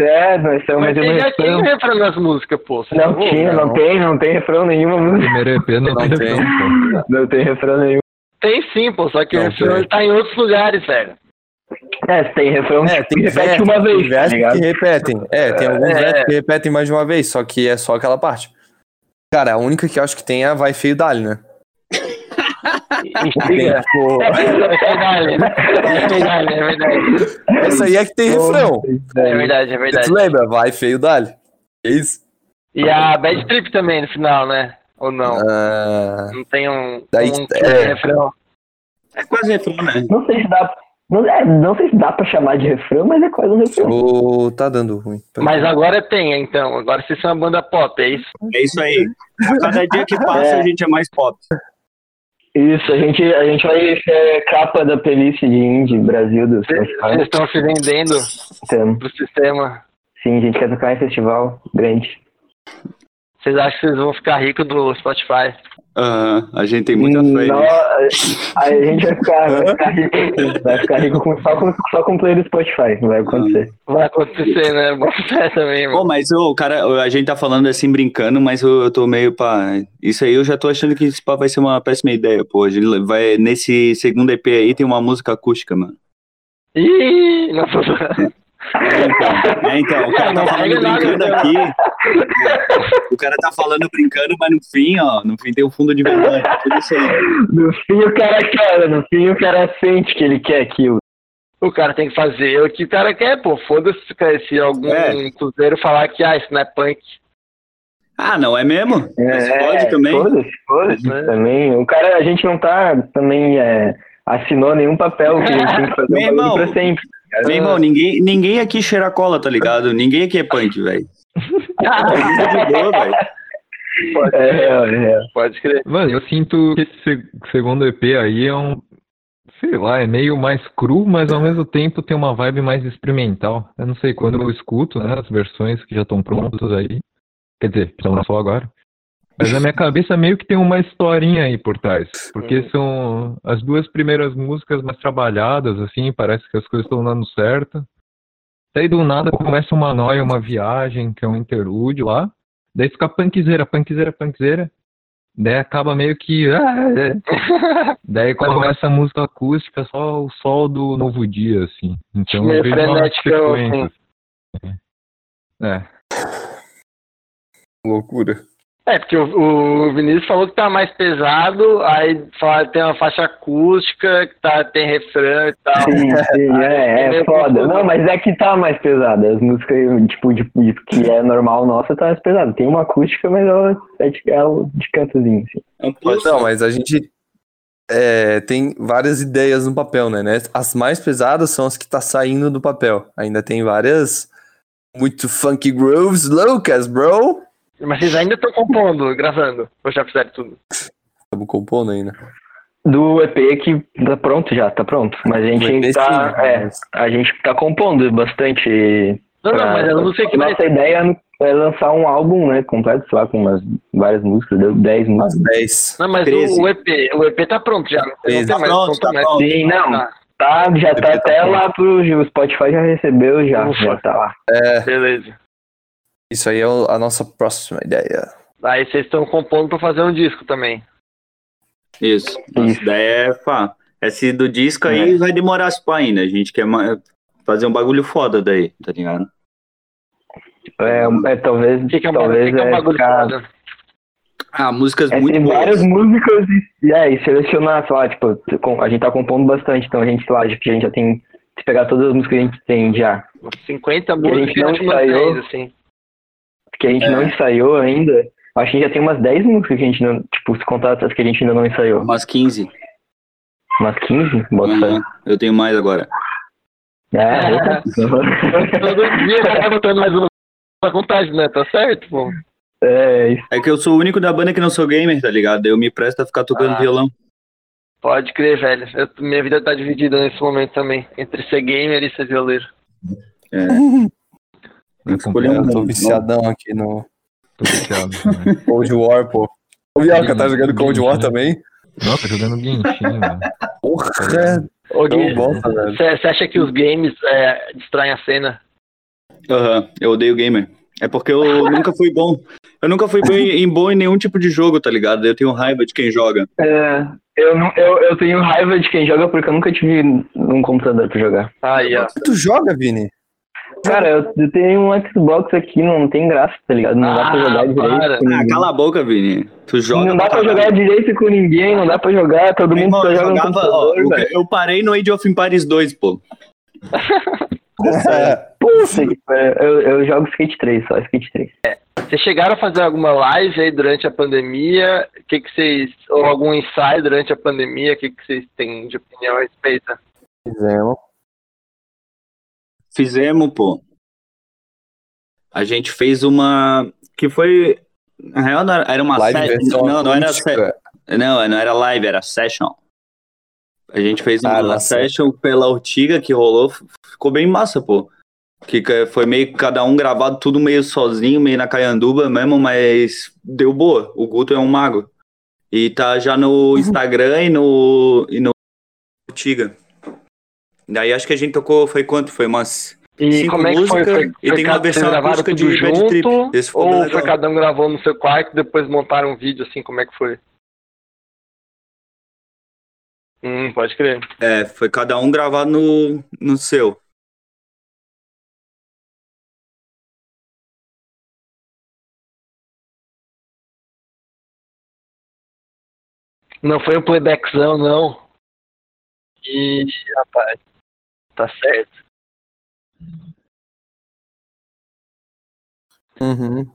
Speaker 5: É, nós estamos
Speaker 2: Mas
Speaker 5: metendo
Speaker 2: tem, já tinha
Speaker 5: refrão.
Speaker 2: refrão nas músicas, pô. Você
Speaker 5: Não
Speaker 2: falou?
Speaker 5: tinha, não
Speaker 4: não.
Speaker 5: tem, não tem refrão nenhuma música.
Speaker 6: Primeiro EP não,
Speaker 4: Não
Speaker 6: tem
Speaker 4: tem.
Speaker 6: refrão, pô.
Speaker 5: Não tem refrão nenhum.
Speaker 2: Tem sim, pô, só que
Speaker 4: Não
Speaker 2: o refrão
Speaker 4: tem.
Speaker 2: ele tá em outros lugares, velho.
Speaker 5: É, se tem refrão,
Speaker 4: É,
Speaker 5: que
Speaker 4: tem
Speaker 5: repete
Speaker 4: versos,
Speaker 5: uma vez,
Speaker 4: tem
Speaker 5: tá
Speaker 4: que repetem. É, tem alguns
Speaker 2: É.
Speaker 4: versos que repetem mais de uma vez, só que é só aquela parte. Cara, a única que eu acho que tem é a Vai Feio Dali, né? Tem, tipo,
Speaker 2: É é é verdade.
Speaker 4: essa aí é que tem refrão.
Speaker 2: É verdade, é
Speaker 4: Você
Speaker 2: verdade.
Speaker 4: lembra? Vai Feio Dali. É isso?
Speaker 2: E a Bad Trip também no final, né? Ou não?
Speaker 4: Ah,
Speaker 2: Não tem um,
Speaker 4: Daí-
Speaker 2: um
Speaker 4: é.
Speaker 2: refrão.
Speaker 3: É quase refrão, né?
Speaker 5: Não sei se dá. Não, é, não sei se dá pra chamar de refrão, mas é quase um refrão.
Speaker 4: ô, tá dando ruim.
Speaker 2: Mas agora tem, então. Agora vocês são uma banda pop, é isso?
Speaker 3: É isso aí. A cada dia que passa,
Speaker 5: É.
Speaker 3: a gente é mais pop.
Speaker 5: Isso, a gente, a gente vai ser capa da playlist de indie Brasil do
Speaker 2: Vocês
Speaker 5: Spotify.
Speaker 2: vocês estão se vendendo
Speaker 5: Então,
Speaker 2: pro sistema.
Speaker 5: Sim, a gente quer tocar em festival grande.
Speaker 2: Vocês acham que vocês vão ficar ricos do Spotify?
Speaker 3: Aham, a gente tem muita fé
Speaker 5: não, a gente vai ficar, vai ficar rico, vai ficar rico com, só, com, só com play do Spotify, vai acontecer.
Speaker 2: Vai acontecer, né? Bom fé também,
Speaker 3: Pô,
Speaker 2: mano.
Speaker 3: mas o cara, a gente tá falando assim brincando, mas eu, eu tô meio pá. Isso aí eu já tô achando que esse pá vai ser uma péssima ideia, pô. A gente vai, nesse segundo EP aí tem uma música acústica, mano.
Speaker 2: Ih, tô...
Speaker 3: É, então, é, então, o cara tá
Speaker 2: Não
Speaker 3: falando brincando
Speaker 2: né?
Speaker 3: aqui. O cara tá falando brincando, mas no fim, ó, no fim tem um fundo de verdade. Tudo isso aí.
Speaker 5: No fim o cara quer, no fim o cara sente que ele quer aquilo.
Speaker 2: O cara tem que fazer o que o cara quer, pô. Foda-se se algum
Speaker 3: É.
Speaker 2: cruzeiro falar que, ah, isso não é punk.
Speaker 3: Ah, não é mesmo? Mas pode também.
Speaker 5: Foda-se, foda-se
Speaker 2: É.
Speaker 5: também. O cara, a gente não tá também é, assinou nenhum papel que a gente tem que fazer
Speaker 3: Meu
Speaker 5: um
Speaker 3: irmão,
Speaker 5: pra sempre.
Speaker 3: Meu irmão, ninguém, ninguém aqui cheira cola, tá ligado? Ninguém aqui é punk, velho. Tá de boa, velho.
Speaker 5: É, é,
Speaker 2: Pode crer.
Speaker 6: Mano, eu sinto que esse seg- segundo EP aí é um. Sei lá, é meio mais cru, mas ao mesmo tempo tem uma vibe mais experimental. Eu não sei, quando eu escuto, né, as versões que já estão prontas aí. Quer dizer, estão só agora. Mas na minha cabeça meio que tem uma historinha aí por trás. Porque são as duas primeiras músicas mais trabalhadas, assim, parece que as coisas estão dando certo. Daí do nada começa uma noia, uma viagem, que é um interlúdio lá. Daí fica punkzeira, punkzeira, punkzeira. Daí acaba meio que. ah, é. Daí quando começa a música acústica, só o sol do novo dia, assim. Então
Speaker 2: Meio
Speaker 6: eu vejo uma
Speaker 2: frenético,
Speaker 6: sequência. É.
Speaker 4: Loucura.
Speaker 2: É, porque o, o Vinícius falou que tá mais pesado, aí fala, tem uma faixa acústica, que tá, tem refrão e tal.
Speaker 5: Sim, sim, é, é
Speaker 2: meio
Speaker 5: foda. Não, mas é que tá mais pesada. As músicas, tipo, de, de- que é normal nossa, tá mais pesada. Tem uma acústica, mas ela é de, ela de cantozinho, assim.
Speaker 3: É um plus.
Speaker 4: não, mas a gente é, tem várias ideias no papel, né, né? As mais pesadas são as que tá saindo do papel. Ainda tem várias muito funky grooves loucas, bro.
Speaker 2: Mas vocês ainda estão compondo, gravando, ou já fizeram tudo?
Speaker 4: Estamos compondo ainda.
Speaker 5: Do EP que tá pronto já, tá pronto. Mas a gente tá.
Speaker 4: sim,
Speaker 5: É,
Speaker 4: mas-
Speaker 5: a gente tá compondo bastante.
Speaker 2: Não, não,
Speaker 5: pra-
Speaker 2: mas eu não sei que vai
Speaker 5: Nossa ideia é lançar um álbum, né, completo, sei lá, com umas várias músicas, deu 10
Speaker 4: Umas
Speaker 5: músicas.
Speaker 4: 10.
Speaker 2: Não, mas
Speaker 3: 13.
Speaker 2: o, o EP, o EP tá pronto já. Não tem
Speaker 4: Tá
Speaker 2: mais
Speaker 3: pronto, tá
Speaker 2: mais.
Speaker 3: pronto.
Speaker 5: Sim, não.
Speaker 2: Tá,
Speaker 5: Tá, já tá
Speaker 4: tá
Speaker 5: até
Speaker 4: pronto.
Speaker 5: lá pro o Spotify já recebeu, já,
Speaker 2: Ufa.
Speaker 5: já tá lá.
Speaker 2: beleza.
Speaker 4: Isso aí é a nossa próxima ideia.
Speaker 2: Aí vocês estão compondo pra fazer um disco também.
Speaker 3: Isso. Nossa
Speaker 5: Isso.
Speaker 3: ideia é, pá. Esse do disco aí vai demorar as pá ainda. A gente quer fazer um bagulho foda daí, tá ligado?
Speaker 5: É, é talvez,
Speaker 2: O que, que é um,
Speaker 5: talvez
Speaker 2: que que é um
Speaker 5: é
Speaker 2: bagulho
Speaker 5: ficar-
Speaker 2: foda?
Speaker 3: Ah, músicas
Speaker 5: É,
Speaker 3: muito
Speaker 5: tem
Speaker 3: boas.
Speaker 5: várias músicas e, é, e selecionar, sei lá, tipo, a gente tá compondo bastante, então a gente, lá, a gente já tem, se pegar todas as músicas que a gente tem já,
Speaker 2: 50
Speaker 5: a
Speaker 2: músicas
Speaker 5: gente
Speaker 2: e
Speaker 5: não ensaiou.
Speaker 2: 10, assim.
Speaker 5: Que a gente
Speaker 3: É.
Speaker 5: não ensaiou ainda, acho que já tem umas 10 músicas que a gente não, tipo, se contar as que a gente ainda não ensaiou.
Speaker 3: Umas 15.
Speaker 5: Umas 15? Bota.
Speaker 3: Uhum. Eu tenho mais agora.
Speaker 5: É,
Speaker 2: Todo dia vai botando mais uma na contagem, né? Tá certo, pô.
Speaker 5: é isso.
Speaker 3: É que eu sou o único da banda que não sou gamer, tá ligado? Eu me presto a ficar tocando
Speaker 2: Ah.
Speaker 3: violão.
Speaker 2: Pode crer, velho. Eu- minha vida tá dividida nesse momento também. Entre ser gamer e ser violeiro.
Speaker 3: É.
Speaker 4: Eu
Speaker 3: um-
Speaker 4: tô viciadão aqui no
Speaker 6: Tô viciado também.
Speaker 4: Cold War, pô. O Bianca tá jogando Cold War
Speaker 6: sim.
Speaker 4: também?
Speaker 6: Nossa, jogando Genshin, mano.
Speaker 4: Porra,
Speaker 2: Ô,
Speaker 4: é tão
Speaker 2: Gui,
Speaker 4: bom, velho.
Speaker 2: Você acha que os games é, distraem a cena?
Speaker 3: Aham, eu odeio gamer. É porque eu nunca fui bom. Eu nunca fui bem, em bom em nenhum tipo de jogo, tá ligado? Eu tenho raiva de quem joga.
Speaker 5: É, eu, não, eu, eu tenho raiva de quem joga porque eu nunca tive um computador pra jogar.
Speaker 2: Aí, ó.
Speaker 4: Tu joga, Vini?
Speaker 5: Cara, eu, eu tenho um Xbox aqui, não tem graça, tá ligado? Não dá pra
Speaker 2: Ah,
Speaker 5: jogar direito
Speaker 2: para.
Speaker 5: com
Speaker 3: Ah, cala a boca, Vini. Tu joga.
Speaker 5: não dá pra jogar direito com ninguém, não dá pra jogar, todo
Speaker 3: Meu
Speaker 5: mundo
Speaker 3: irmão,
Speaker 5: só
Speaker 3: eu
Speaker 5: joga no
Speaker 3: jogava, ó, eu parei no Age of Empires 2, pô.
Speaker 5: Puta que pariu. eu, eu jogo Skate 3, só Skate 3.
Speaker 2: Vocês chegaram a fazer alguma live aí durante a pandemia? O que, que vocês. Ou algum ensaio durante a pandemia? O que, que vocês têm de opinião a respeito?
Speaker 4: Fizemos.
Speaker 3: Fizemos, pô. A gente fez uma. Que foi. Na real, não era era uma
Speaker 4: Live
Speaker 3: se-
Speaker 4: versão
Speaker 3: Não, não era. se-. Não, não era live, era session. A gente fez
Speaker 4: Ah,
Speaker 3: uma
Speaker 4: nossa.
Speaker 3: session pela Ortiga que rolou, ficou bem massa, pô. Que foi meio cada um gravado tudo meio sozinho, meio na caianduba mesmo, mas deu boa. O Guto é um mago. E tá já no Instagram e no, e no Tiga. Daí acho que a gente tocou, foi quanto? Foi umas
Speaker 2: E
Speaker 3: cinco
Speaker 2: como é que foi?
Speaker 3: músicas
Speaker 2: Foi,
Speaker 3: e
Speaker 2: foi
Speaker 3: tem
Speaker 2: cada-
Speaker 3: uma versão acústica
Speaker 2: tudo
Speaker 3: de Bad Trip.
Speaker 2: junto?
Speaker 3: Esse ficou
Speaker 2: Ou foi
Speaker 3: legal.
Speaker 2: cada um gravou no seu quarto e depois montaram um vídeo, assim, como é que foi? Hum, pode crer.
Speaker 3: É, foi cada um gravado no, no seu.
Speaker 2: Não foi um playbackzão, não. E, rapaz, tá certo.
Speaker 4: Uhum.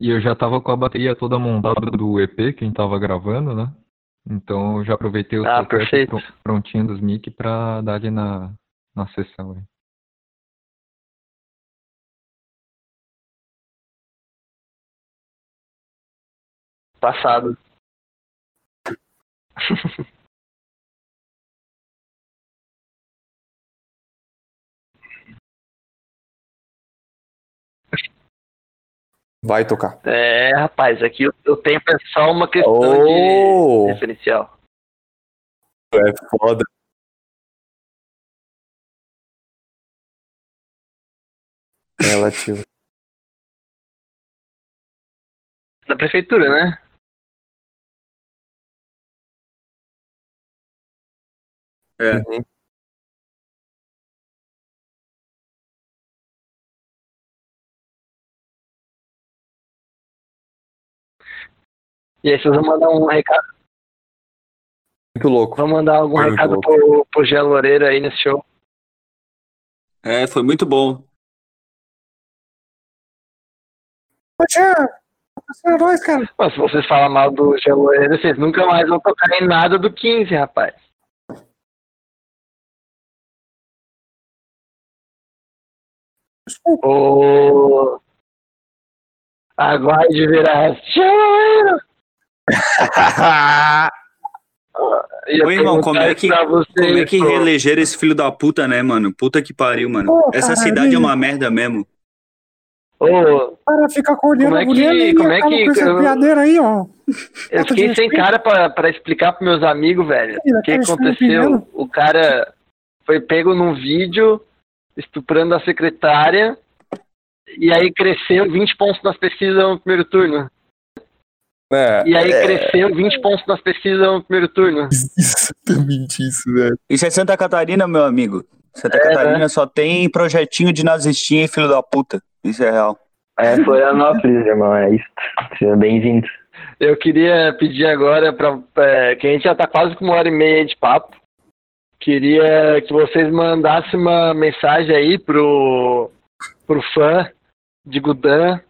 Speaker 6: E eu já tava com a bateria toda montada do EP que a gente tava gravando, né? Então eu já aproveitei o
Speaker 2: Ah, perfeito.
Speaker 6: pron- prontinho dos mic pra dar ali na, na sessão. aí.
Speaker 2: Passado.
Speaker 4: Vai tocar.
Speaker 2: É, rapaz, aqui o, tempo é só uma questão
Speaker 4: Oh!
Speaker 2: de referencial.
Speaker 4: É foda. Relativo.
Speaker 2: Da prefeitura, né?
Speaker 3: É.
Speaker 4: Uhum.
Speaker 2: E aí vocês vão mandar um recado,
Speaker 4: Muito louco.
Speaker 2: vão mandar algum
Speaker 4: Muito
Speaker 2: recado pro, pro Gé Loureiro aí nesse show.
Speaker 3: É, foi muito bom.
Speaker 2: Mas se vocês falam mal do Gé Loureiro, vocês nunca mais vão tocar em nada do 15, rapaz. Ô. Aguarde virar. Gé Loureiro!
Speaker 3: Ô, irmão, como
Speaker 2: perguntar
Speaker 3: é que, como é que
Speaker 2: pô.
Speaker 3: reelegeram esse filho da puta, né, mano? Puta que pariu, mano. Essa cidade é uma merda mesmo.
Speaker 2: Ô,
Speaker 10: acordando
Speaker 2: Como é
Speaker 10: a mulher
Speaker 2: que- como é que-
Speaker 10: com essa
Speaker 2: eu-
Speaker 10: piadeira aí, ó.
Speaker 2: eu fiquei sem cara pra, pra explicar pros meus amigos, velho. O que aconteceu? O cara foi pego num vídeo estuprando a secretária e aí cresceu 20 pontos nas pesquisas no primeiro turno.
Speaker 4: É,
Speaker 2: E aí
Speaker 4: é
Speaker 2: cresceu 20 pontos nas pesquisas no primeiro turno.
Speaker 4: exatamente isso, velho.
Speaker 3: Isso é Santa Catarina, meu amigo. Santa
Speaker 2: É,
Speaker 3: Catarina
Speaker 2: né?
Speaker 3: só tem projetinho de nazistinha e filho da puta. Isso é real.
Speaker 5: É Florianópolis, irmão, é isso. Seja bem-vindo.
Speaker 2: Eu queria pedir agora para que a gente já tá quase com uma hora e meia de papo. Queria que vocês mandassem uma mensagem aí pro, pro fã de Gudan.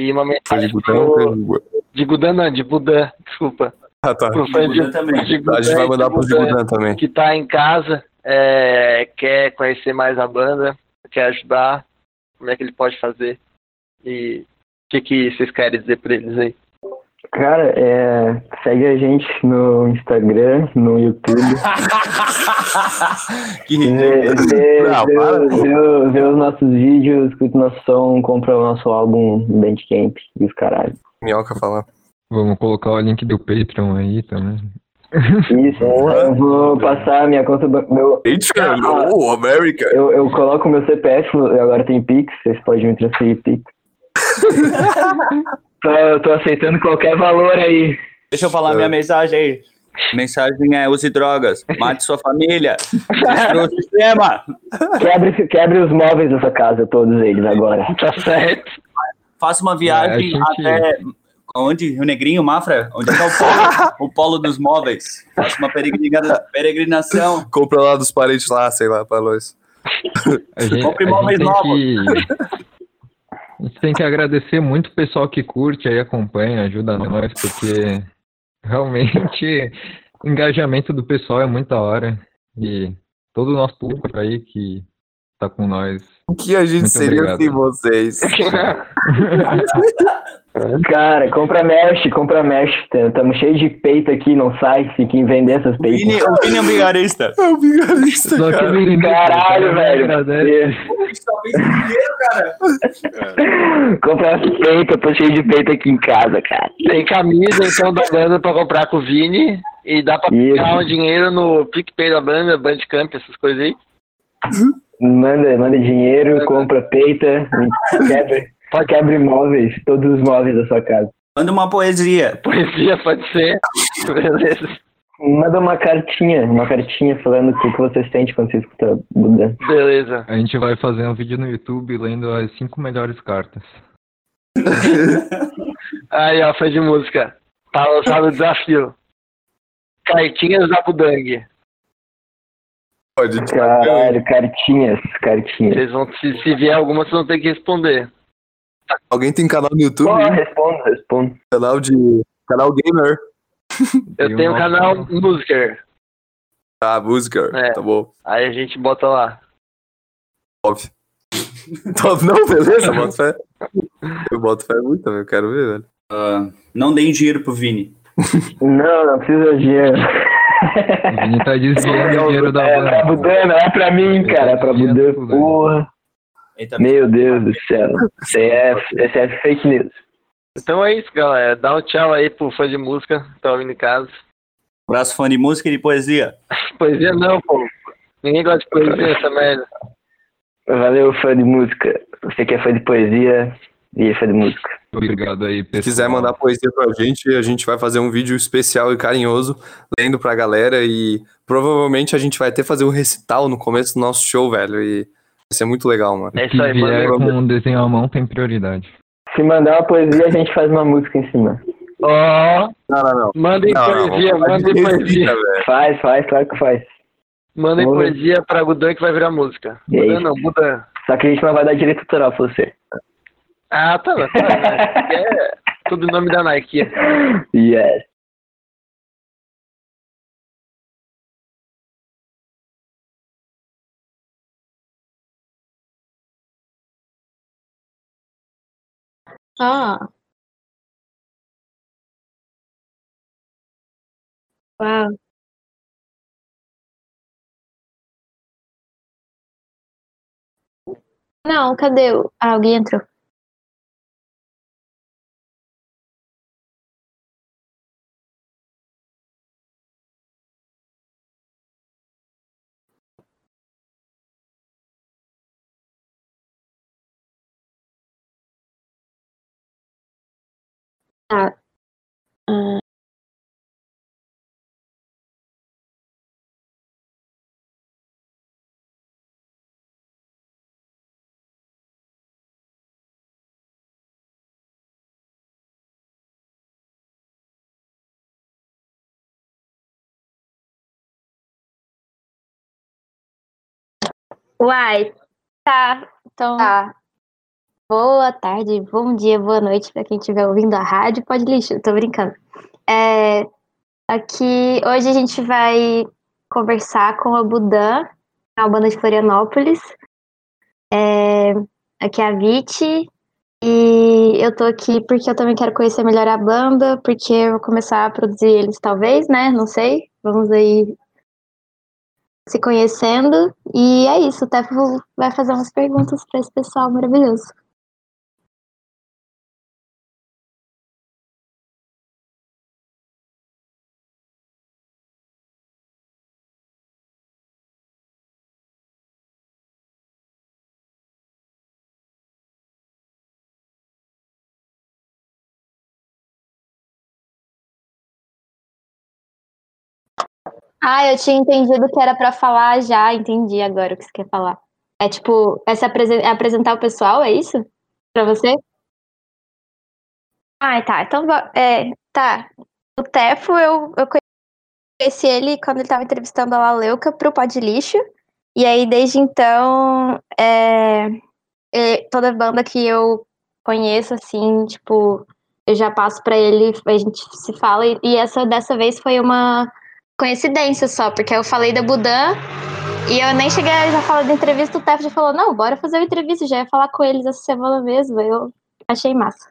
Speaker 2: E uma
Speaker 4: Foi
Speaker 2: mensagem
Speaker 4: de
Speaker 2: pro,
Speaker 4: Gudan,
Speaker 2: de Gudan não, de Budan, desculpa.
Speaker 4: Ah, tá.
Speaker 2: Pro fã de,
Speaker 3: Gudan também.
Speaker 2: de
Speaker 4: A gente vai mandar
Speaker 2: de Gudan
Speaker 4: Gudan também.
Speaker 2: que tá em casa, é, quer conhecer mais a banda, quer ajudar, como é que ele pode fazer? E o que, que vocês querem dizer pra eles aí?
Speaker 5: Cara, é, segue a gente no Instagram, no YouTube.
Speaker 4: que
Speaker 5: Vê,
Speaker 4: ridículo.
Speaker 5: vê,
Speaker 4: Não,
Speaker 5: vê,
Speaker 4: para, pô.
Speaker 5: vê- vê os nossos vídeos, escuta o nosso som, compra o nosso álbum Bandcamp e os caralho.
Speaker 4: Minhoca falar.
Speaker 6: Vamos colocar o link do Patreon aí também.
Speaker 5: Isso, eu vou passar a minha conta. Meu,
Speaker 4: Eita, oh, América.
Speaker 5: eu, eu coloco meu CPF, agora tem Pix, vocês podem me transferir Pix. tô, eu tô aceitando qualquer valor aí.
Speaker 3: Deixa eu falar minha mensagem aí. Mensagem é: use drogas, mate sua família, destrua o sistema,
Speaker 5: Quebre, quebre os móveis dessa casa, todos eles agora.
Speaker 2: Tá certo.
Speaker 3: faça uma viagem
Speaker 6: É,
Speaker 3: até. Onde? Rio Negrinho, Mafra? Onde que é o polo, o polo dos móveis? Faça uma peregrina- peregrinação.
Speaker 4: Compra lá dos parentes lá, sei lá, pra nós.
Speaker 6: Gente,
Speaker 3: Compre móveis novos.
Speaker 6: que. A gente tem que agradecer muito o pessoal que curte aí, acompanha, ajuda nós, porque realmente o engajamento do pessoal é muito da hora. E todo o nosso público aí que estar com nós.
Speaker 4: O que a gente
Speaker 6: Muito
Speaker 4: seria
Speaker 6: obrigado.
Speaker 4: sem vocês?
Speaker 5: Cara, compra mesh, compra mesh. Estamos cheios de peito aqui, não sai. Se quem vender essas
Speaker 3: Vini,
Speaker 5: peitas.
Speaker 3: o Vini é um vigarista.
Speaker 4: É o vigarista,
Speaker 6: Só que
Speaker 4: cara.
Speaker 5: Caralho,
Speaker 6: cara,
Speaker 5: velho.
Speaker 6: agradece.
Speaker 5: compra peito, eu tô cheio de peito aqui em casa, cara.
Speaker 2: Tem camisa então da banda pra comprar com o Vini. E dá pra pegar um dinheiro no PicPay da banda, Bandcamp, essas coisas aí.
Speaker 5: Manda, manda dinheiro, compra peita, quebra, quebra imóveis, todos os móveis da sua casa.
Speaker 3: Manda uma poesia.
Speaker 2: Poesia pode ser. Beleza.
Speaker 5: Manda uma cartinha, uma cartinha falando o que, você sente quando você escuta Buda.
Speaker 2: Beleza.
Speaker 6: A gente vai fazer um vídeo no YouTube lendo as cinco melhores cartas.
Speaker 2: Aí, ó, fã de música. Tá lançado o desafio. Cartinhas da Budang.
Speaker 4: Pode
Speaker 5: Caralho, cartinhas, cartinhas.
Speaker 2: Vocês vão, se, se vier alguma, vocês vão ter que responder.
Speaker 4: Alguém tem canal no YouTube?
Speaker 5: Pô, respondo, respondo.
Speaker 4: Canal de. Canal gamer.
Speaker 2: Eu
Speaker 6: Tem
Speaker 2: tenho
Speaker 6: um
Speaker 2: canal Musiker.
Speaker 4: Ah, música.
Speaker 2: É.
Speaker 4: Tá bom.
Speaker 2: Aí a gente bota lá.
Speaker 4: Óbvio. Top, não, beleza, boto fé. Eu boto fé muito também, eu quero ver, velho.
Speaker 3: Ah, não deem dinheiro pro Vini.
Speaker 5: Não, não precisa de dinheiro.
Speaker 6: Vini tá desviando o dinheiro da
Speaker 5: É pra
Speaker 6: banda.
Speaker 5: Budan, não é pra mim, cara, é pra Budan. Porra,
Speaker 3: Ele tá-
Speaker 5: meu Deus do céu. Isso é, isso é fake news.
Speaker 2: Então é isso, galera. Dá um tchau aí pro fã de música que tá ouvindo em casa.
Speaker 3: Abraço, fã de música e de poesia.
Speaker 2: Poesia não, pô. Ninguém gosta de poesia, essa merda.
Speaker 5: Valeu, fã de música. Você que é fã de poesia e é fã de música.
Speaker 6: Obrigado aí, pessoal.
Speaker 4: Se quiser mandar poesia pra gente, a gente vai fazer um vídeo especial e carinhoso, lendo pra galera e provavelmente a gente vai até fazer um recital no começo do nosso show, velho, e vai ser muito legal, mano.
Speaker 2: É
Speaker 6: Se
Speaker 2: isso aí,
Speaker 6: vier
Speaker 2: mano.
Speaker 6: com um desenho à mão, tem prioridade.
Speaker 5: Se mandar uma poesia, a gente faz uma música em cima.
Speaker 2: Ó,
Speaker 4: Não, não, não.
Speaker 2: mandem
Speaker 4: Não, não,
Speaker 2: poesia,
Speaker 4: de
Speaker 2: mandem poesia.
Speaker 4: velho.
Speaker 5: Faz, faz, claro que faz.
Speaker 2: Mandem
Speaker 5: Vamos
Speaker 2: poesia pra Gudan que vai virar música. Gudan não, Budan.
Speaker 5: Só que a gente não vai dar direito autoral pra você.
Speaker 2: Ah, tá. tá, tá. É tudo nome da Nike.
Speaker 5: Yes.
Speaker 9: Ah. Uau. Não, cadê? o- Ah, alguém entrou. Ah. Ah. Uai, tá. Então, tá. Boa tarde, bom dia, boa noite para quem estiver ouvindo a rádio. Pode lixo, tô brincando. É, aqui, hoje a gente vai conversar com a Budan, a banda de Florianópolis. É, aqui é a Viti. E eu tô aqui porque eu também quero conhecer melhor a banda, porque eu vou começar a produzir eles, talvez, né? Não sei. Vamos aí se conhecendo. E é isso, o Tefo vai fazer umas perguntas para esse pessoal maravilhoso. Ah, eu tinha entendido que era para falar já, entendi agora o que você quer falar. É tipo, é, se apresen- é apresentar o pessoal, é isso? Pra você? Ah, tá. Então, é, tá. O Tefo, eu, eu conheci ele quando ele tava entrevistando a Laleuca pro Pó de Lixo. E aí, desde então, é, é, toda banda que eu conheço, assim, tipo, eu já passo pra ele, a gente se fala. E, e essa dessa vez foi uma coincidência só, porque eu falei da Budan E eu nem cheguei a já falar da entrevista, o Tef já falou, não, bora fazer uma entrevista, já ia falar com eles essa semana mesmo. Eu achei massa.